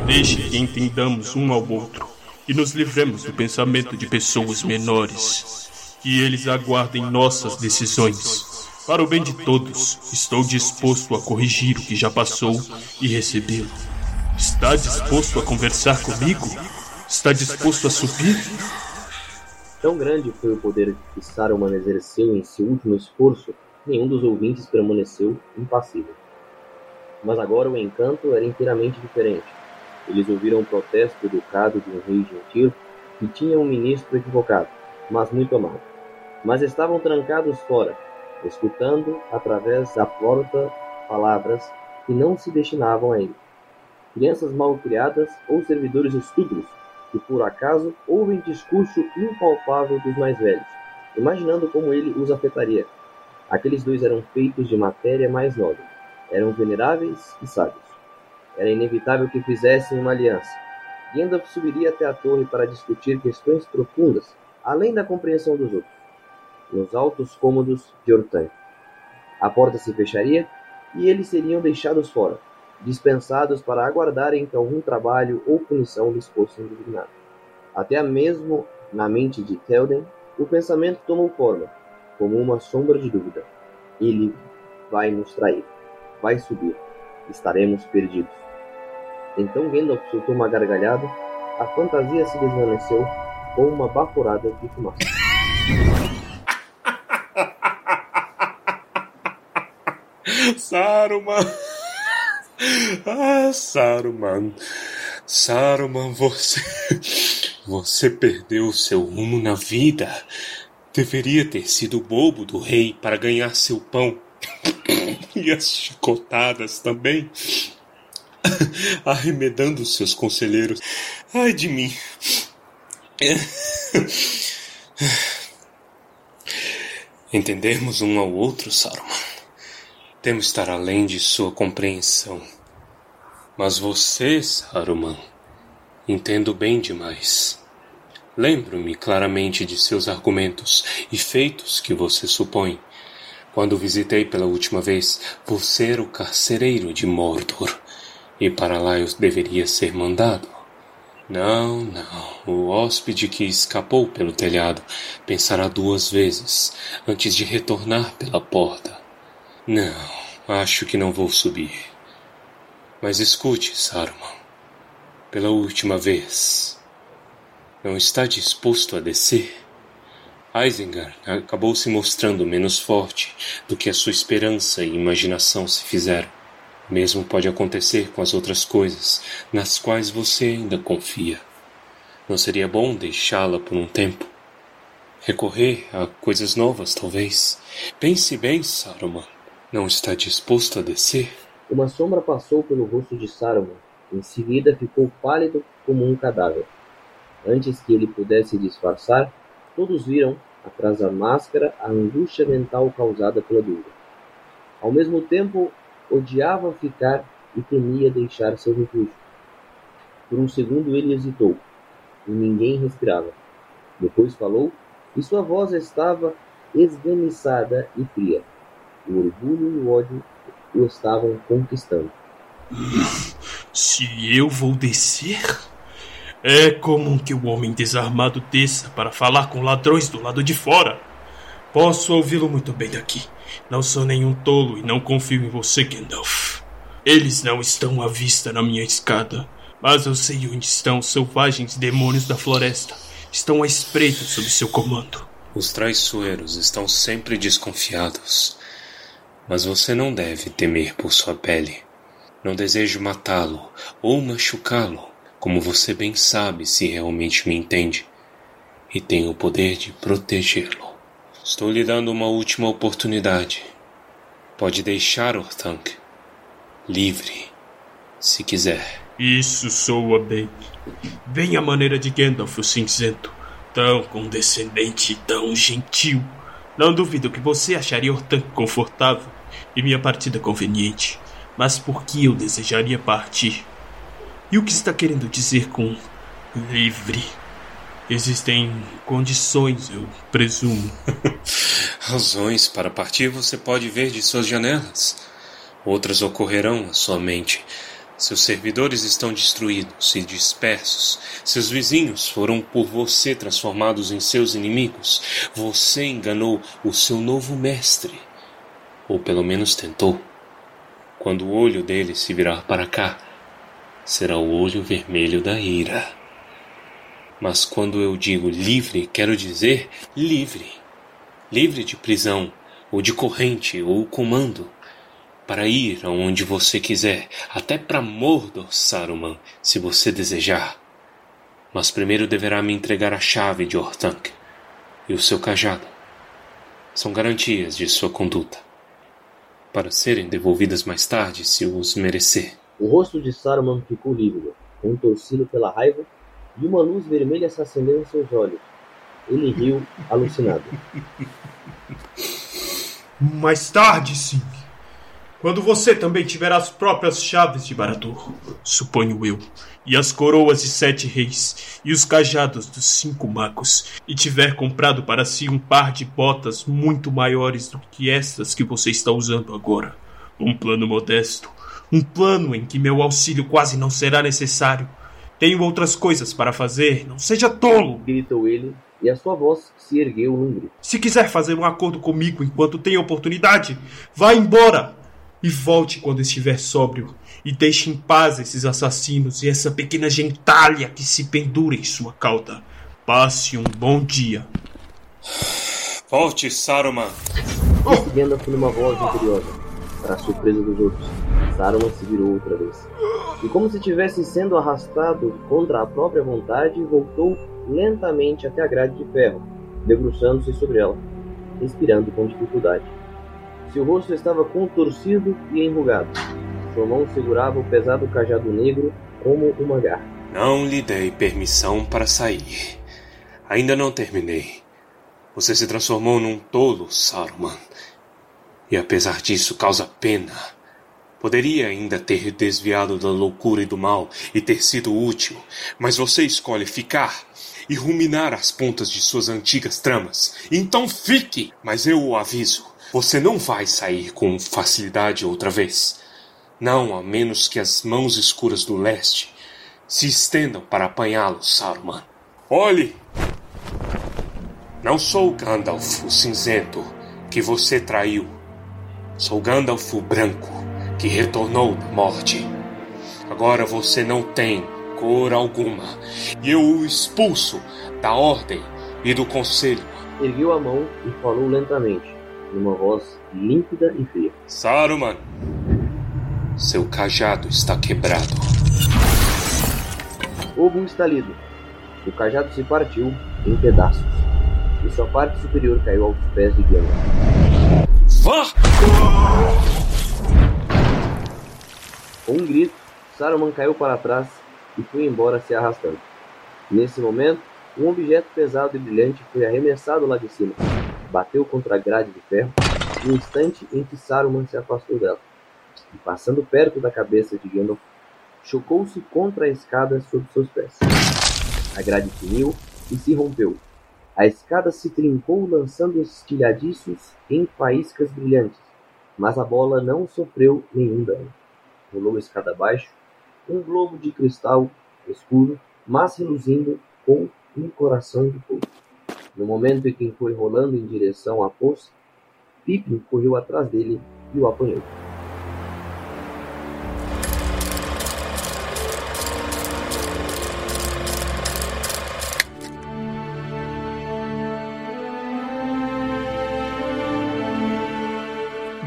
Deixe que entendamos um ao outro e nos livremos do pensamento de pessoas menores. Que eles aguardem nossas decisões. Para o bem de todos, estou disposto a corrigir o que já passou e recebê-lo. Está disposto a conversar comigo? Está disposto a subir? Tão grande foi o poder que Saruman exerceu em seu último esforço, nenhum dos ouvintes permaneceu impassível. Mas agora o encanto era inteiramente diferente. Eles ouviram o protesto educado de um rei gentil que tinha um ministro equivocado, mas muito amado. Mas estavam trancados fora, escutando através da porta palavras que não se destinavam a ele. Crianças mal criadas ou servidores estúpidos que por acaso ouvem discurso impalpável dos mais velhos, imaginando como ele os afetaria. Aqueles dois eram feitos de matéria mais nobre, eram veneráveis e sábios. Era inevitável que fizessem uma aliança. Gandalf subiria até a torre para discutir questões profundas, além da compreensão dos outros, nos altos cômodos de Orthanc. A porta se fecharia e eles seriam deixados fora, dispensados para aguardarem que algum trabalho ou punição lhes fosse designado. Até mesmo na mente de Théoden, o pensamento tomou forma, como uma sombra de dúvida. Ele vai nos trair. Vai subir. Estaremos perdidos. Então Gandalf soltou uma gargalhada, a fantasia se desvaneceu com uma baforada de fumaça. Saruman! Ah, Saruman. Saruman, você. Você perdeu seu rumo na vida. Deveria ter sido bobo do rei para ganhar seu pão. E as chicotadas também. Arremedando seus conselheiros. Ai de mim. Entendermos um ao outro, Saruman. Temos estar além de sua compreensão. Mas você, Saruman, entendo bem demais. Lembro-me claramente de seus argumentos e feitos que você supõe. Quando visitei pela última vez, você era o carcereiro de Mordor, e para lá eu deveria ser mandado. Não, não. O hóspede que escapou pelo telhado pensará duas vezes antes de retornar pela porta. Não, acho que não vou subir. Mas escute, Saruman. Pela última vez. Não está disposto a descer? Isengard acabou se mostrando menos forte do que a sua esperança e imaginação se fizeram. Mesmo pode acontecer com as outras coisas, nas quais você ainda confia. Não seria bom deixá-la por um tempo? Recorrer a coisas novas, talvez. Pense bem, Saruman. Não está disposto a descer? Uma sombra passou pelo rosto de Saruman. Em seguida ficou pálido como um cadáver. Antes que ele pudesse disfarçar, todos viram, atrás da máscara, a angústia mental causada pela dúvida. Ao mesmo tempo, odiava ficar e temia deixar seu refúgio. Por um segundo ele hesitou, e ninguém respirava. Depois falou, e sua voz estava esganiçada e fria. O orgulho e o ódio o estavam conquistando. Se eu vou descer? É comum que o homem desarmado desça para falar com ladrões do lado de fora. Posso ouvi-lo muito bem daqui. Não sou nenhum tolo e não confio em você, Gandalf. Eles não estão à vista na minha escada, mas eu sei onde estão os selvagens demônios da floresta. Estão à espreita sob seu comando. Os traiçoeiros estão sempre desconfiados. Mas você não deve temer por sua pele. Não desejo matá-lo ou machucá-lo, como você bem sabe se realmente me entende. E tenho o poder de protegê-lo. Estou lhe dando uma última oportunidade. Pode deixar Orthanc livre, se quiser. Isso soa bem. Bem a maneira de Gandalf o cinzento. Tão condescendente e tão gentil. Não duvido que você acharia Orthanc confortável e minha partida conveniente. Mas por que eu desejaria partir? E o que está querendo dizer com livre? Existem condições, eu presumo. Razões para partir você pode ver de suas janelas. Outras ocorrerão à sua mente. Seus servidores estão destruídos e dispersos. Seus vizinhos foram por você transformados em seus inimigos. Você enganou o seu novo mestre. Ou pelo menos tentou. Quando o olho dele se virar para cá, será o olho vermelho da ira. Mas quando eu digo livre, quero dizer livre. Livre de prisão, ou de corrente, ou comando. Para ir aonde você quiser, até para Mordor, Saruman, se você desejar. Mas primeiro deverá me entregar a chave de Orthanc e o seu cajado. São garantias de sua conduta, para serem devolvidas mais tarde se os merecer. O rosto de Saruman ficou lívido, contorcido pela raiva, e uma luz vermelha se acendeu em seus olhos. Ele riu, alucinado. Mais tarde, sim. Quando você também tiver as próprias chaves de Baradur, suponho eu, e as coroas de sete reis, e os cajados dos cinco magos, e tiver comprado para si um par de botas muito maiores do que estas que você está usando agora. Um plano modesto, um plano em que meu auxílio quase não será necessário. Tenho outras coisas para fazer, não seja tolo! Gritou ele, e a sua voz se ergueu num grito. Se quiser fazer um acordo comigo enquanto tem oportunidade, vá embora! E volte quando estiver sóbrio, e deixe em paz esses assassinos e essa pequena gentalha que se pendura em sua cauda. Passe um bom dia. Volte, Saruman! Disse Gandalf numa voz imperiosa, para a surpresa dos outros. Saruman se virou outra vez. E como se estivesse sendo arrastado contra a própria vontade, voltou lentamente até a grade de ferro, debruçando-se sobre ela, respirando com dificuldade. Seu rosto estava contorcido e enrugado. Sua mão segurava o pesado cajado negro como uma garra. Não lhe dei permissão para sair. Ainda não terminei. Você se transformou num tolo, Saruman. E apesar disso, causa pena. Poderia ainda ter desviado da loucura e do mal e ter sido útil, mas você escolhe ficar e ruminar as pontas de suas antigas tramas. Então fique! Mas eu o aviso: você não vai sair com facilidade outra vez. Não, a menos que as mãos escuras do leste se estendam para apanhá-lo, Saruman. Olhe! Não sou Gandalf, o cinzento, que você traiu. Sou Gandalf o branco, que retornou da morte. Agora você não tem cor alguma, e eu o expulso da ordem e do conselho. Ergueu a mão e falou lentamente, numa voz límpida e fria. Saruman, seu cajado está quebrado. Houve um estalido. O cajado se partiu em pedaços, e sua parte superior caiu aos pés de Gandalf. Vá! Com um grito, Saruman caiu para trás e foi embora se arrastando. Nesse momento, um objeto pesado e brilhante foi arremessado lá de cima. Bateu contra a grade de ferro no instante em que Saruman se afastou dela. E passando perto da cabeça de Gandalf, chocou-se contra a escada sob seus pés. A grade tiniu e se rompeu. A escada se trincou lançando estilhadiços em faíscas brilhantes, mas a bola não sofreu nenhum dano. Rolou escada abaixo um globo de cristal escuro, mas reluzindo com um coração de fogo. No momento em que foi rolando em direção à poça, Pippin correu atrás dele e o apanhou.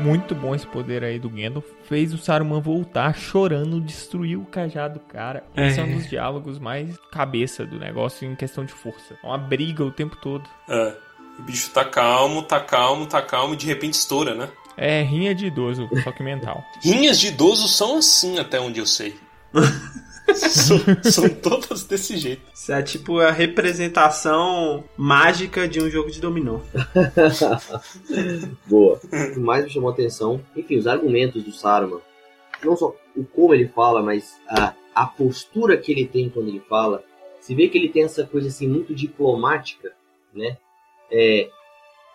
Muito bom esse poder aí do Gandalf. Fez o Saruman voltar chorando, destruiu o cajado do cara. Esse é um É. dos diálogos mais cabeça do negócio em questão de força. É uma briga o tempo todo. É. O bicho tá calmo, tá calmo, tá calmo e de repente estoura, né? É rinha de idoso, só que mental. Rinhas de idoso são assim, até onde eu sei. são, são todas desse jeito. Isso é tipo a representação mágica de um jogo de dominó. Boa. O que mais me chamou a atenção, enfim, os argumentos do Saruman. Não só o como ele fala, mas a, a postura que ele tem quando ele fala. Se vê que ele tem essa coisa assim muito diplomática, né? É,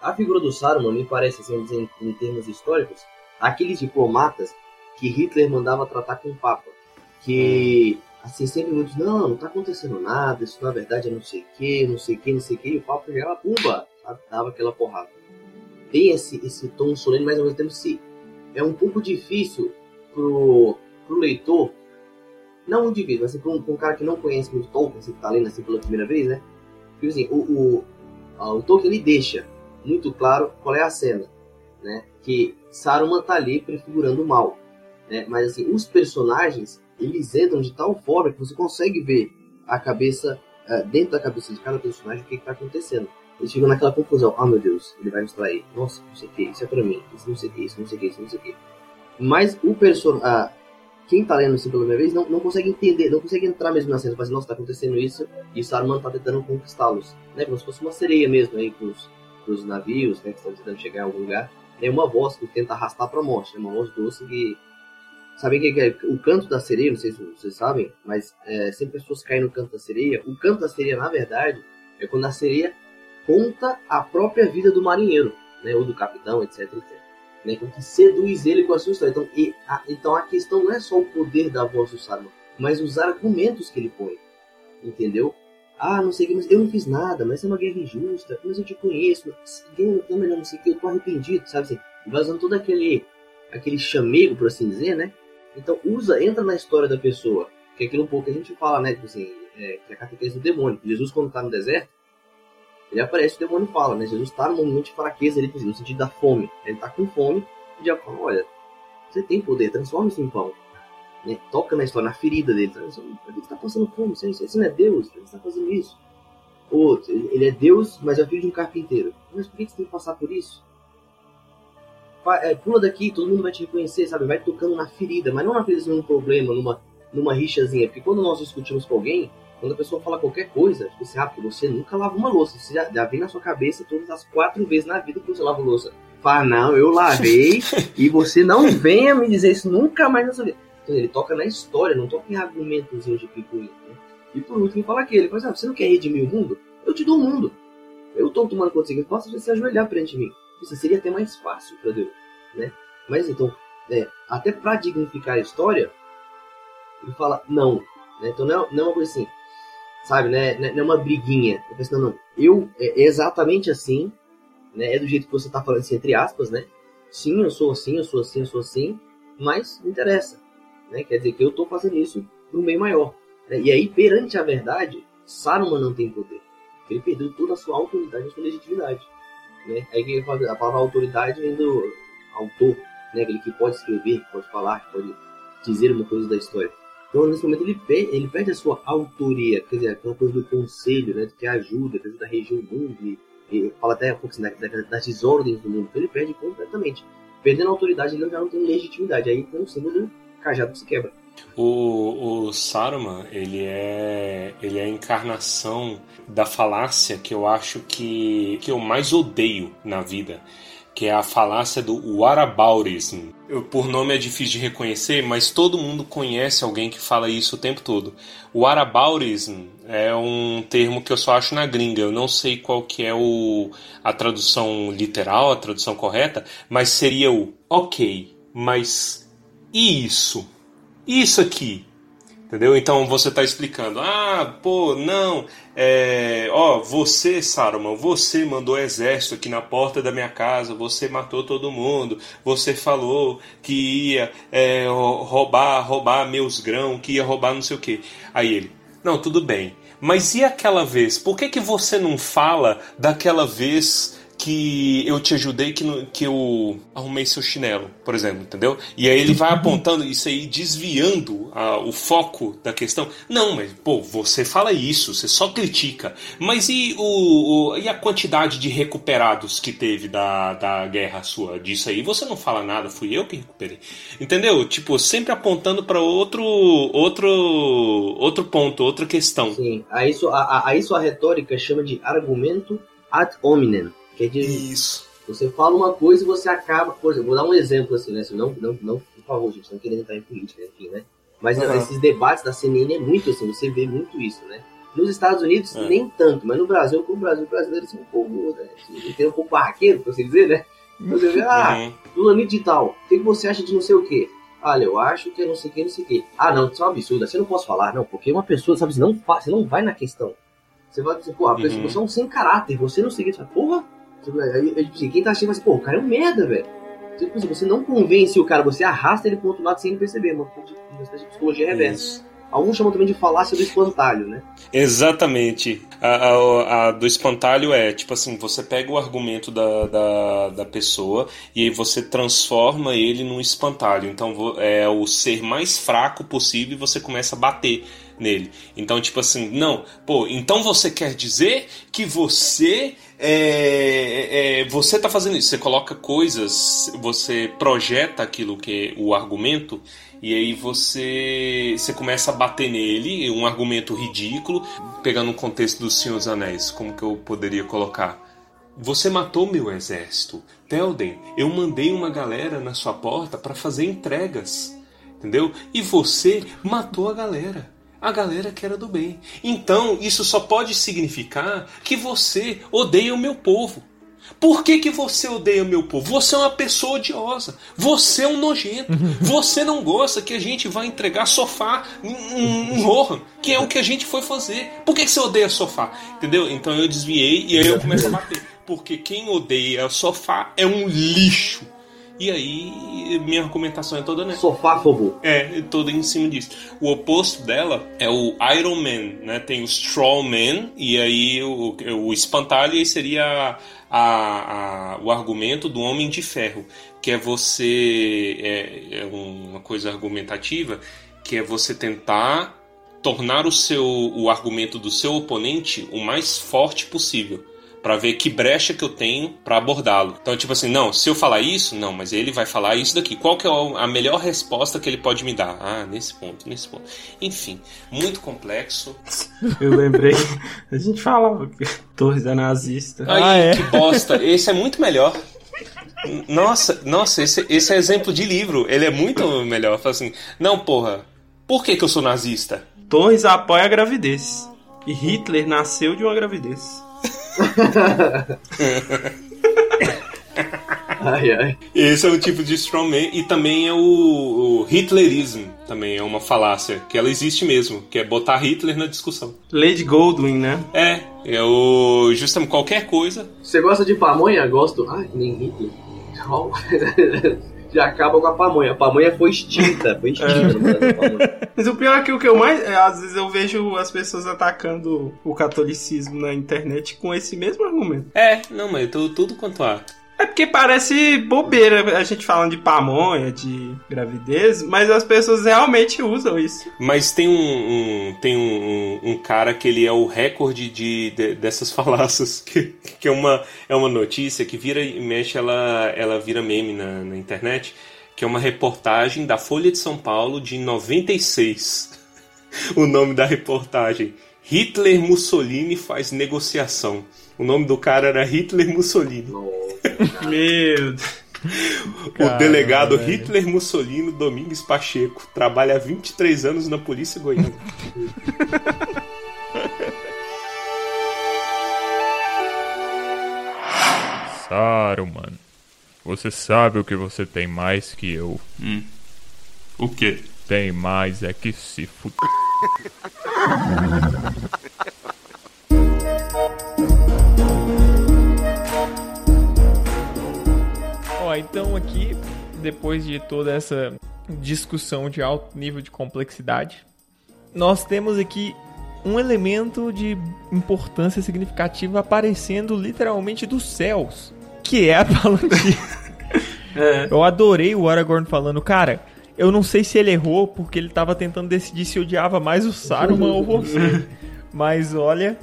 a figura do Saruman me parece, assim, em, em termos históricos, aqueles diplomatas que Hitler mandava tratar com o Papa. Que, assim, sempre muitos, não, não tá acontecendo nada, isso na verdade é não sei o que, não sei o que, não sei o que, e o Papa chegava, pumba, sabe? dava aquela porrada tem esse, esse tom solene, mas ao mesmo tempo se, é um pouco difícil pro, pro leitor, não muito difícil, mas assim, pra um, pra um cara que não conhece muito Tolkien, assim, que tá lendo assim pela primeira vez, né? Porque assim, o, o, a- o Tolkien ele deixa muito claro qual é a cena, né? Que Saruman tá ali prefigurando o mal, né? Mas assim, os personagens, eles entram de tal forma que você consegue ver a cabeça, eh, dentro da cabeça de cada personagem, o que, que tá acontecendo. eles ficam naquela confusão. Ah, meu Deus, ele vai nos trair. Nossa, não sei o que, isso é pra mim. Isso não sei o que, isso não sei o que, isso não sei o que. Mas o personagem. Quem tá lendo assim pela primeira vez não, não consegue entender, não consegue entrar mesmo na cena. Assim, nossa, tá acontecendo isso e Saruman tá tentando conquistá-los. Né? Como se fosse uma sereia mesmo aí pros, pros navios, né? Que estão tentando chegar em algum lugar. É uma voz que tenta arrastar pra morte. É uma voz doce que. Sabem o que é o canto da sereia? Não sei se vocês sabem, mas é, sempre pessoas caem no canto da sereia. O canto da sereia, na verdade, é quando a sereia conta a própria vida do marinheiro, né? Ou do capitão, etc, etc. Né, como que seduz ele com a sua história. Então, e, a, então a questão não é só o poder da voz do Saruman, mas os argumentos que ele põe. Entendeu? Ah, não sei o que, mas eu não fiz nada, mas é uma guerra injusta, mas eu te conheço, guerra não sei o que, eu tô arrependido, sabe assim? Vai usando todo aquele, aquele chamego, por assim dizer, né? Então usa, entra na história da pessoa, que é aquilo um pouco que a gente fala, né? Tipo assim, é, que é a catequese do demônio. Jesus, quando tá no deserto, ele aparece, o demônio fala, né? Jesus está no momento de fraqueza, ele, no sentido da fome. Ele está com fome, e já fala, olha, você tem poder, transforma isso em pão. Né? Toca na história, na ferida dele. Por que você está passando fome? Você, você não é Deus, por que você está fazendo isso? Outro, ele é Deus, mas é filho de um carpinteiro. Mas por que você tem que passar por isso? É, pula daqui, todo mundo vai te reconhecer, sabe? Vai tocando na ferida, mas não na ferida num problema, numa, numa rixazinha. Porque quando nós discutimos com alguém, quando a pessoa fala qualquer coisa, tipo assim, ah, porque você nunca lava uma louça. Você já, já vem na sua cabeça todas as quatro vezes na vida que você lava louça. Fala, não, eu lavei e você não venha me dizer isso nunca mais na sua vida. Então ele toca na história, não toca em argumentos de picuinha. Né? E por último, fala aquele, fala assim, ah, você não quer redimir o mundo? Eu te dou o mundo. Eu tô tomando conta disso, posso você ajoelhar perante mim. Isso seria até mais fácil Deus, né? Mas então, é, até para dignificar a história, ele fala não. Né? Então não é, não é uma coisa assim, sabe, né? Não é uma briguinha. Eu penso, não, não. Eu, é exatamente assim, né? É do jeito que você tá falando, assim, entre aspas, né? Sim, eu sou assim, eu sou assim, eu sou assim, mas não interessa, né? Quer dizer que eu tô fazendo isso para um bem maior. Né? E aí, perante a verdade, Saruman não tem poder. Ele perdeu toda a sua autoridade, a sua legitimidade. Né? Aí a palavra autoridade vem do autor, né? Aquele que pode escrever, que pode falar, que pode dizer uma coisa da história. Então, nesse momento, ele perde, ele a sua autoria, quer dizer, aquela coisa do conselho, né, que ajuda, que ajuda a reger o mundo, e, e fala até um pouco assim, da, da, das desordens do mundo. Então, ele perde completamente. Perdendo a autoridade, ele já não tem legitimidade. Aí, com o símbolo do cajado se quebra. O, o Saruman, ele é, ele é a encarnação da falácia que eu acho que, que eu mais odeio na vida que é a falácia do whataboutism. Por nome é difícil de reconhecer, mas todo mundo conhece alguém que fala isso o tempo todo. O whataboutism é um termo que eu só acho na gringa. Eu não sei qual que é o, a tradução literal, a tradução correta, mas seria o ok, mas e isso? Isso aqui? Entendeu? Então você está explicando, ah, pô, não, é, ó, você, Saruman, você mandou exército aqui na porta da minha casa, você matou todo mundo, você falou que ia é, roubar, roubar meus grãos, que ia roubar não sei o que. Aí ele, não, tudo bem, mas e aquela vez? Por que, que você não fala daquela vez que eu te ajudei, que, que eu arrumei seu chinelo, por exemplo, entendeu? E aí ele vai apontando isso aí, desviando a, o foco da questão. Não, mas, pô, você fala isso, você só critica. Mas e, o, o, e a quantidade de recuperados que teve da, da guerra sua? Disso aí você não fala nada, fui eu que recuperei. Entendeu? Tipo, sempre apontando para outro, outro, outro ponto, outra questão. Sim, aí isso, a, a, isso a retórica chama de argumento ad hominem que é de, Isso. Você fala uma coisa e você acaba. Por exemplo, vou dar um exemplo assim, né? Não, não, não, por favor, gente, não querendo entrar em política, enfim, né? Mas uhum. esses debates da CNN é muito assim, você vê muito isso, né? Nos Estados Unidos, é. nem tanto, mas no Brasil, como o Brasil, o brasileiro assim, um pouco, né? Tem um pouco barraqueiro, por assim dizer, né? Você vê, ah, uhum. de tal, o que você acha de não sei o quê? Olha, eu acho que é não sei o que, não sei o que. Ah, não, isso é um absurdo, você não posso falar, não, porque uma pessoa, sabe, você não, você não vai na questão. Você vai dizer, pô, a pessoa, uhum. você é um sem caráter, você não seguir, você fala, porra, aí, assim, quem tá assistindo vai assim, pô, o cara é um merda, velho. Tipo assim, você não convence o cara, você arrasta ele pro outro lado sem ele perceber, uma de psicologia reversa. Alguns chamam também de falácia do espantalho, né? Exatamente. A, a, a, do espantalho é, tipo assim, você pega o argumento da, da, da, pessoa e aí você transforma ele num espantalho. Então é o ser mais fraco possível e você começa a bater nele. Então, tipo assim, não, pô, então você quer dizer que você é, é, você tá fazendo isso, você coloca coisas, você projeta aquilo que é o argumento e aí você, você começa a bater nele, um argumento ridículo, pegando o contexto dos Senhor dos Anéis, como que eu poderia colocar? Você matou meu exército. Telden, eu mandei uma galera na sua porta para fazer entregas. Entendeu? E você matou a galera. A galera que era do bem. Então, isso só pode significar que você odeia o meu povo. Por que, que você odeia meu povo? Você é uma pessoa odiosa. Você é um nojento. Você não gosta que a gente vá entregar sofá em, em Rohan, que é o que a gente foi fazer. Por que, que você odeia sofá? Entendeu? Então eu desviei e aí eu começo a bater. Porque quem odeia sofá é um lixo. E aí, minha argumentação é toda, né? Sofá fobo. É, toda em cima disso. O oposto dela é o Iron Man, né? Tem o Straw Man, e aí o, o espantalho aí seria a, a, o argumento do Homem de Ferro, que é você. É, é uma coisa argumentativa, que é você tentar tornar o seu o argumento do seu oponente o mais forte possível para ver que brecha que eu tenho para abordá-lo. Então, tipo assim, não, se eu falar isso, não, mas ele vai falar isso daqui. Qual que é a melhor resposta que ele pode me dar? Ah, nesse ponto, nesse ponto. Enfim, muito complexo. Eu lembrei, a gente falava que Torres é nazista. Aí, ah, é? que bosta. Esse é muito melhor. Nossa, nossa, esse, esse é exemplo de livro. Ele é muito melhor. Fala assim, não, porra, por que, que eu sou nazista? Torres apoia a gravidez. E Hitler nasceu de uma gravidez ai, ai. Esse é o tipo de strongman e também é o, o Hitlerismo, também é uma falácia, que ela existe mesmo, que é botar Hitler na discussão. Lady Goldwyn, né? É, é o justamente qualquer coisa. Você gosta de pamonha? Gosto. Ai, nem Hitler. já acaba com a pamonha. A pamonha foi extinta, foi extinta. É. Mas o pior é que o que eu mais. É, às vezes eu vejo as pessoas atacando o catolicismo na internet com esse mesmo argumento. É, não, mas tudo, tudo quanto há. É porque parece bobeira a gente falando de pamonha, de gravidez, mas as pessoas realmente usam isso. Mas tem um, um tem um, um, cara que ele é o recorde de, de, dessas falácias, que, que é, uma, é uma notícia que vira e mexe, ela, ela vira meme na, na internet, que é uma reportagem da Folha de São Paulo de 96. o nome da reportagem. Hitler Mussolini faz negociação. O nome do cara era Hitler Mussolini. Meu Deus. O delegado velho. Hitler Mussolini Domingues Pacheco trabalha há 23 anos na polícia goiana. Saruman, você sabe o que você tem mais que eu. Hum. O que? Tem mais é que se fut... Ó, então aqui, depois de toda essa discussão de alto nível de complexidade, nós temos aqui um elemento de importância significativa aparecendo literalmente dos céus, que é a Palantir. é. Eu adorei o Aragorn falando, cara, eu não sei se ele errou porque ele tava tentando decidir se odiava mais o Saruman ou você. Mas olha,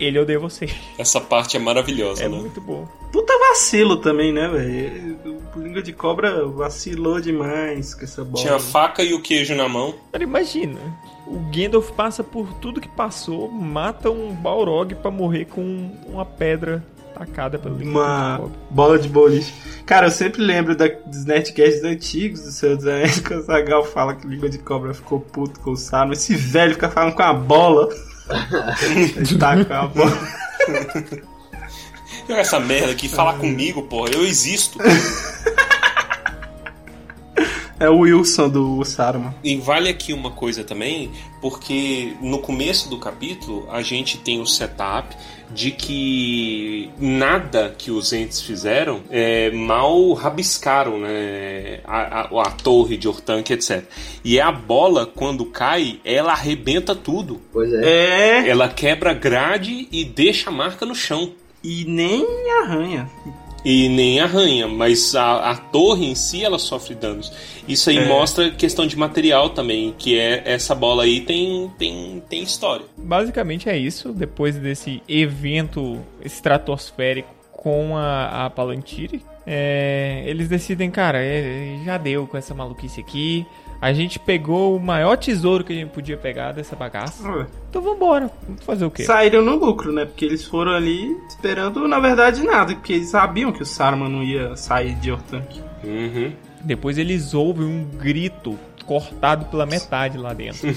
ele odeia você. Essa parte é maravilhosa, é né? É muito bom. Puta vacilo também, né, velho? O Língua de Cobra vacilou demais com essa bola. Tinha a faca e o queijo na mão. Cara, imagina. O Gandalf passa por tudo que passou, mata um Balrog para morrer com uma pedra tacada pelo Uma de bola de boliche. Cara, eu sempre lembro da, dos netcasts antigos do Senhor dos Anéis que o Zagal fala que o Língua de Cobra ficou puto com o Sauron. Esse velho fica falando com a bola. Ele tá com a bola. Essa merda aqui, falar comigo, porra, eu existo. É o Wilson do Saruman. E vale aqui uma coisa também, porque no começo do capítulo a gente tem o setup de que nada que os entes fizeram é, mal rabiscaram né, a, a, a torre de Ortanque, etc. E é a bola, quando cai, ela arrebenta tudo. Pois é. é. Ela quebra grade e deixa a marca no chão. E nem arranha. E nem arranha, mas a, a torre em si ela sofre danos. Isso aí É. mostra questão de material também, que é essa bola aí tem, tem, tem história. Basicamente é isso. Depois desse evento estratosférico com a, a Palantiri, é, eles decidem, cara, é, já deu com essa maluquice aqui. A gente pegou o maior tesouro que a gente podia pegar dessa bagaça. Ué. Então vambora. Vamos fazer o quê? Saíram no lucro, né? Porque eles foram ali esperando, na verdade, nada. Porque eles sabiam que o Saruman não ia sair de Ortank. Uhum. Depois eles ouvem um grito cortado pela metade lá dentro.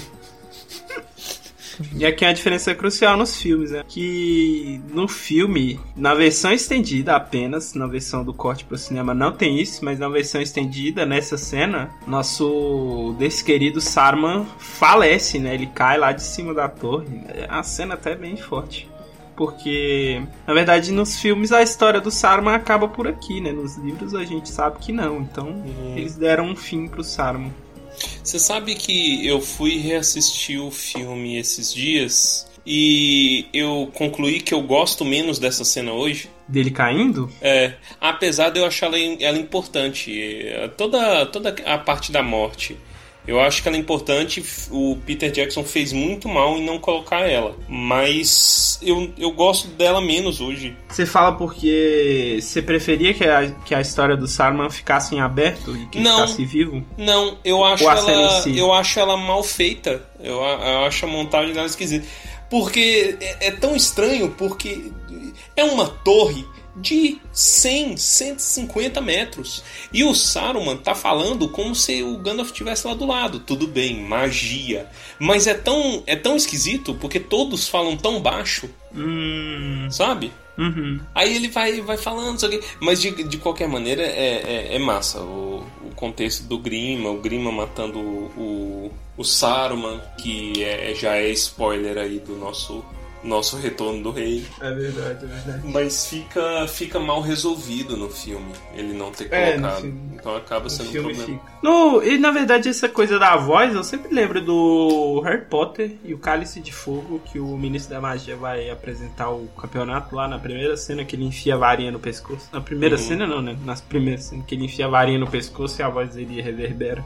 E aqui é a diferença crucial nos filmes, né? Que no filme, na versão estendida apenas, na versão do corte pro cinema não tem isso, mas na versão estendida, nessa cena, nosso desquerido Saruman falece, né? Ele cai lá de cima da torre. É uma cena até bem forte. Porque, na verdade, nos filmes a história do Saruman acaba por aqui, né? Nos livros a gente sabe que não. Então, eles deram um fim pro Saruman. Você sabe que eu fui reassistir o filme esses dias e eu concluí que eu gosto menos dessa cena hoje. Dele caindo? É, apesar de eu achar ela, ela importante, é, toda, toda a parte da morte. Eu acho que ela é importante. O Peter Jackson fez muito mal em não colocar ela. Mas eu, eu gosto dela menos hoje. Você fala porque você preferia que a, que a história do Saruman ficasse em aberto e que Não. ficasse vivo? Não, eu acho Ou ela. si? Eu acho ela mal feita. Eu, eu acho a montagem dela esquisita. Porque é, é tão estranho, porque é uma torre de 100, 150 metros. E o Saruman tá falando como se o Gandalf estivesse lá do lado. Tudo bem, magia. Mas é tão, é tão esquisito, porque todos falam tão baixo. Sabe? Uhum. Aí ele vai, vai falando, aqui. mas de, de qualquer maneira é, é, é massa. O, o contexto do Grima, o Grima matando o, o Saruman, que é, já é spoiler aí do nosso, nosso retorno do rei. É verdade, é verdade. Mas fica, fica mal resolvido no filme, ele não ter É, colocado. então acaba No sendo um problema. fica. No, e na verdade, essa coisa da voz, eu sempre lembro do Harry Potter e o Cálice de Fogo, que o Ministro da Magia vai apresentar o campeonato lá na primeira cena que ele enfia a varinha no pescoço. Na primeira Uhum. cena, não, né? Nas primeiras cenas que ele enfia a varinha no pescoço e a voz dele reverbera.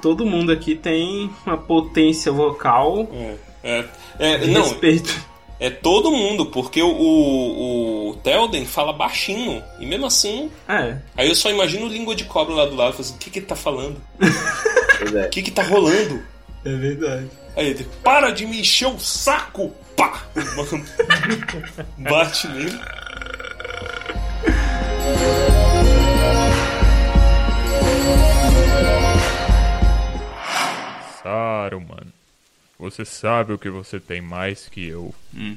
Todo mundo aqui tem uma potência vocal. É, é, é, não, respeito. É todo mundo, porque o, o, o Telden fala baixinho. E mesmo assim. É. Aí eu só imagino língua de cobra lá do lado. Falo assim, o que que ele tá falando? É. O que que tá rolando? É verdade. Aí ele, para de me encher o saco! Pá! Bate nele. Saruman, você sabe o que você tem mais que eu. Hum.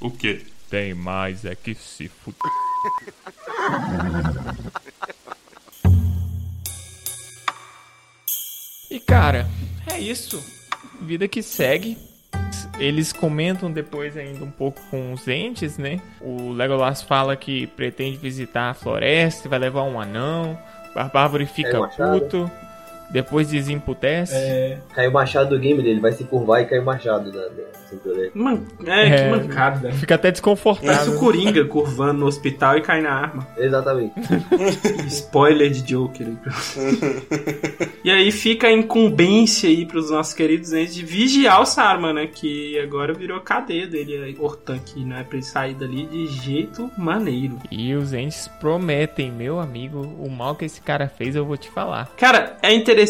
O quê? Tem mais é que se fu... E cara, é isso. Vida que segue. Eles comentam depois ainda um pouco com os entes, né? O Legolas fala que pretende visitar a floresta, vai levar um anão. Barbárvore fica É, o machado. Depois desemputece. É. Cai o machado do game dele, vai se curvar e cai o machado da, cintura. Man, é, que mancada. Fica até desconfortável. Parece o Coringa curvando no hospital e cai na arma. Exatamente. Spoiler de Joker. e aí fica a incumbência aí pros nossos queridos entes de vigiar o Saruman, né? Que agora virou a cadeia dele, aí, Hortank, né? Pra ele sair dali de jeito maneiro. E os entes prometem, meu amigo, o mal que esse cara fez eu vou te falar. Cara, é interessante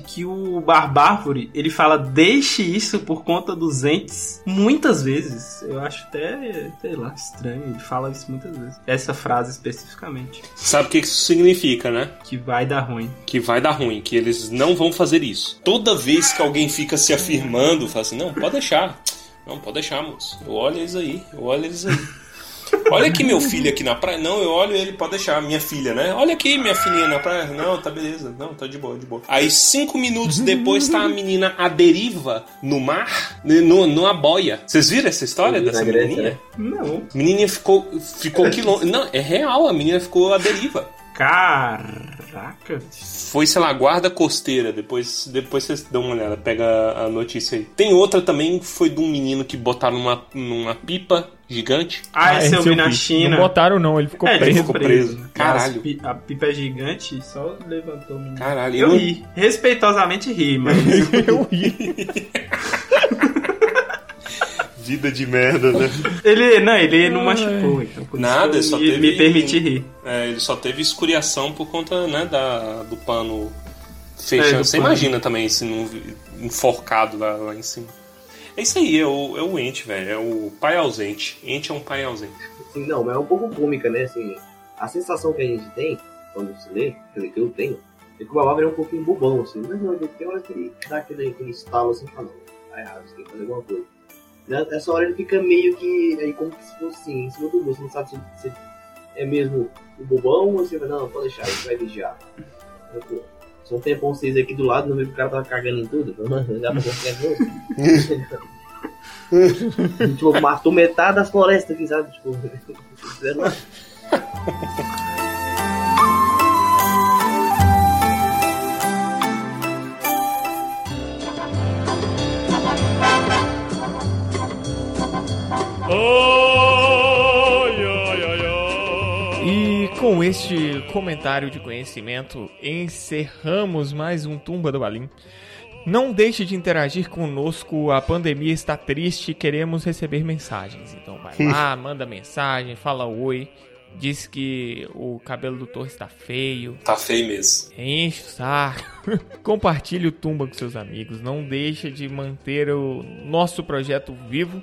que o Barbárvore, ele fala deixe isso por conta dos entes muitas vezes. Eu acho até, sei lá, estranho. Ele fala isso muitas vezes. Essa frase especificamente. Sabe o que isso significa, né? Que vai dar ruim. Que vai dar ruim, que eles não vão fazer isso. Toda vez que alguém fica se afirmando, fala assim: não, pode deixar. Não, pode deixar, moço. Eu olho eles aí, eu olho eles aí. Olha aqui meu filho aqui na praia. Não, eu olho ele, pode deixar. Minha filha, né? Olha aqui minha filhinha na praia. Não, tá beleza. Não, tá de boa, de boa. Aí cinco minutos depois tá a menina à deriva no mar, no, numa boia. Vocês viram essa história dessa Grécia, menininha? né? Não. A menininha ficou, ficou quilômetro. Não, é real, a menina ficou à deriva. Caraca. Caraca. Foi, sei lá, guarda costeira. Depois, depois vocês dão uma olhada, pega a notícia aí. Tem outra também, foi de um menino que botaram numa, numa pipa gigante. Ah, esse eu vi na. China. Não botaram não, ele ficou É, ele preso. ficou preso. Caralho. Pi- A pipa é gigante, só levantou o menino. Caralho, Eu eu- ri. Respeitosamente ri, mas. eu ri. Vida de merda, né? ele, não, ele não machucou, então. Nada, só me, teve. me permiti rir. É, ele só teve escuriação por conta, né, da, do pano É, fechando. do Você pano. imagina também se não enforcado lá, lá em cima. É isso aí, é o, é o ente, velho. É o pai ausente. Ente é um pai ausente. Assim, não, mas é um pouco cômica, né? Assim, a sensação que a gente tem quando se lê, quer dizer, que eu tenho, é que o Babá é um pouquinho bobão, assim. Mas não, tem hora que ele dá aquele, aquele estalo assim e fala, não, tá errado, você tem que fazer alguma coisa. Nessa hora ele fica meio que, aí como que se fosse assim, em cima do muro, você não sabe se, se é mesmo o bobão ou se vai, não, pode deixar, a gente vai vigiar. Pô, só um tempão vocês aqui do lado, não viu que o cara tava cagando em tudo? Já confiar de novo. tipo, matou metade das florestas aqui, sabe? Tipo, E com este comentário de conhecimento, encerramos mais um Tumba do Balim. Não deixe de interagir conosco, a pandemia está triste, queremos receber mensagens. Então vai lá, manda mensagem, fala oi, diz que o cabelo do Torres está feio, Tá feio mesmo. Enche o saco. Compartilhe o Tumba com seus amigos. Não deixe de manter o nosso projeto vivo.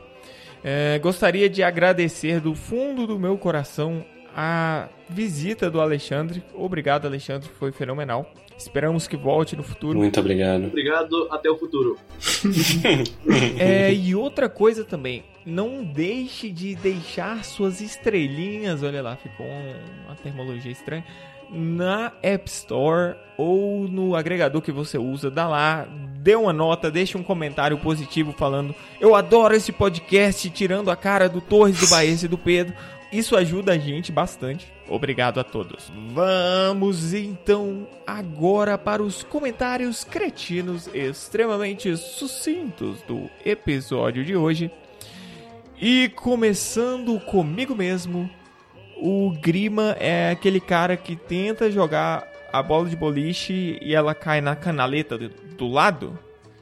É, gostaria de agradecer do fundo do meu coração a visita do Alexandre. Obrigado, Alexandre, foi fenomenal. Esperamos que volte no futuro. Muito obrigado. Obrigado, até o futuro. É, e outra coisa também, não deixe de deixar suas estrelinhas, olha lá, ficou um- uma termologia estranha, na App Store ou no agregador que você usa, dá lá, dê uma nota, deixe um comentário positivo falando eu adoro esse podcast, tirando a cara do Torres, do Baense e do Pedro. Isso ajuda a gente bastante. Obrigado a todos. Vamos então agora para os comentários cretinos extremamente sucintos do episódio de hoje. E começando comigo mesmo, o Grima é aquele cara que tenta jogar a bola de boliche e ela cai na canaleta do, do lado.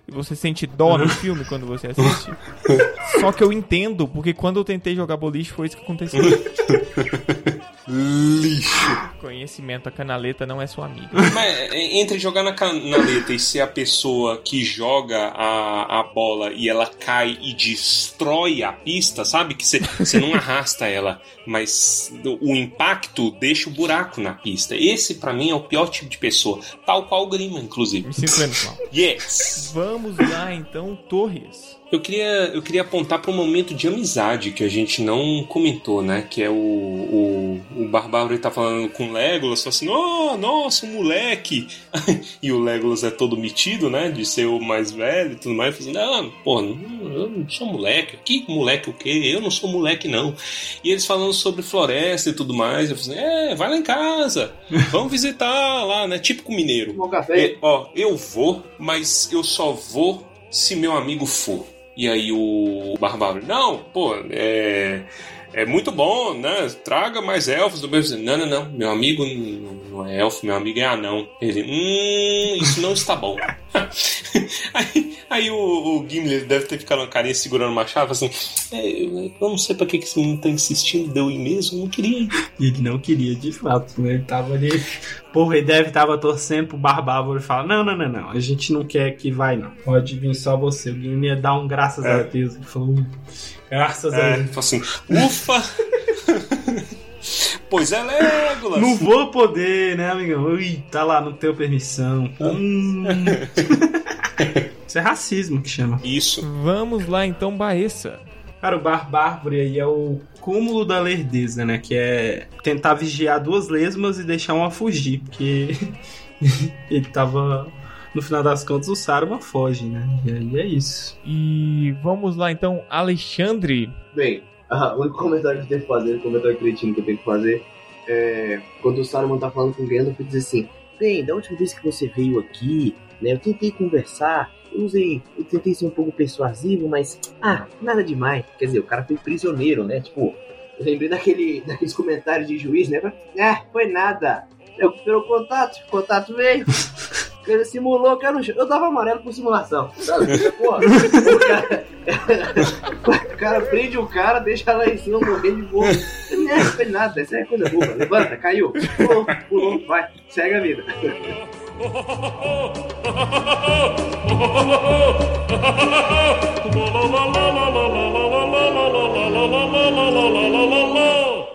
E você sente dó no filme quando você assiste. Só que eu entendo, porque quando eu tentei jogar boliche foi isso que aconteceu. Lixo. Conhecimento, a canaleta não é sua amiga. Mas é, entre jogar na canaleta e ser a pessoa que joga a, a bola e ela cai e destrói a pista, sabe? Que você você não arrasta ela, mas o impacto deixa o buraco na pista. Esse, pra mim, é o pior tipo de pessoa. Tal qual o Grima, inclusive. Me sinto menos mal. Yes! Vamos lá então, Torres. Eu queria, eu queria apontar para um momento de amizade que a gente não comentou, né? Que é o, o, o Barbaro tá falando com o Legolas, fala assim, oh, nossa, um moleque. e o Legolas é todo metido, né? De ser o mais velho e tudo mais. Fala assim, não, pô, eu não sou moleque. Que moleque o quê? Eu não sou moleque, não. E eles falando sobre floresta e tudo mais. Eu falei assim, é, vai lá em casa. Vamos visitar lá, né? Típico mineiro. Um café. É, ó, eu vou, mas eu só vou se meu amigo for. E aí o Barbaro, não, pô, é, é muito bom, né? Traga mais elfos do mesmo. Não, não, não. Meu amigo não é elfo, meu amigo é anão. Ele, hum, isso não está bom. aí aí o, o Gimli ele deve ter ficado uma carinha segurando uma chave, assim. É, eu, eu não sei pra que que esse menino tá insistindo, deu ir mesmo, não queria ir. E ele não queria de fato, né? Ele tava ali. Porra, ele deve tava torcendo pro Barbávoro e falar: Não, não, não, não. A gente não quer que vai, não. Pode vir só você. O Guilherme ia dar um graças a Deus. Ele falou: Graças a É, Deus. falou assim, ufa! pois é, Legolas! Não vou poder, né, amigão? Ui, tá lá, não tenho permissão. Hum. Isso é racismo que chama. Isso. Vamos lá então, Baessa. Cara, o Barbárvore aí é o cúmulo da lerdeza, né? Que é tentar vigiar duas lesmas e deixar uma fugir, porque ele tava. No final das contas, o Saruman foge, né? E aí é isso. E vamos lá então, Alexandre. Bem, ah, o único comentário que eu tenho que fazer, o comentário cretino que eu tenho que fazer, é quando o Saruman tá falando com o Gandalf, ele diz assim: bem, da última vez que você veio aqui, né, eu tentei conversar, eu usei, eu tentei ser um pouco persuasivo, mas, ah, nada demais. Quer dizer, o cara foi prisioneiro, né? Tipo, eu lembrei daquele, daqueles comentários de juiz, né? Ah, foi nada. Eu pelo contato, contato veio. Ele simulou que era um... Eu dava amarelo por simulação. Sabe? Pô, o cara... o cara prende o cara, deixa lá em cima morrer de boa. Não é, foi nada, isso é coisa boa. Levanta, caiu. Pulou, pulou, vai, segue a vida.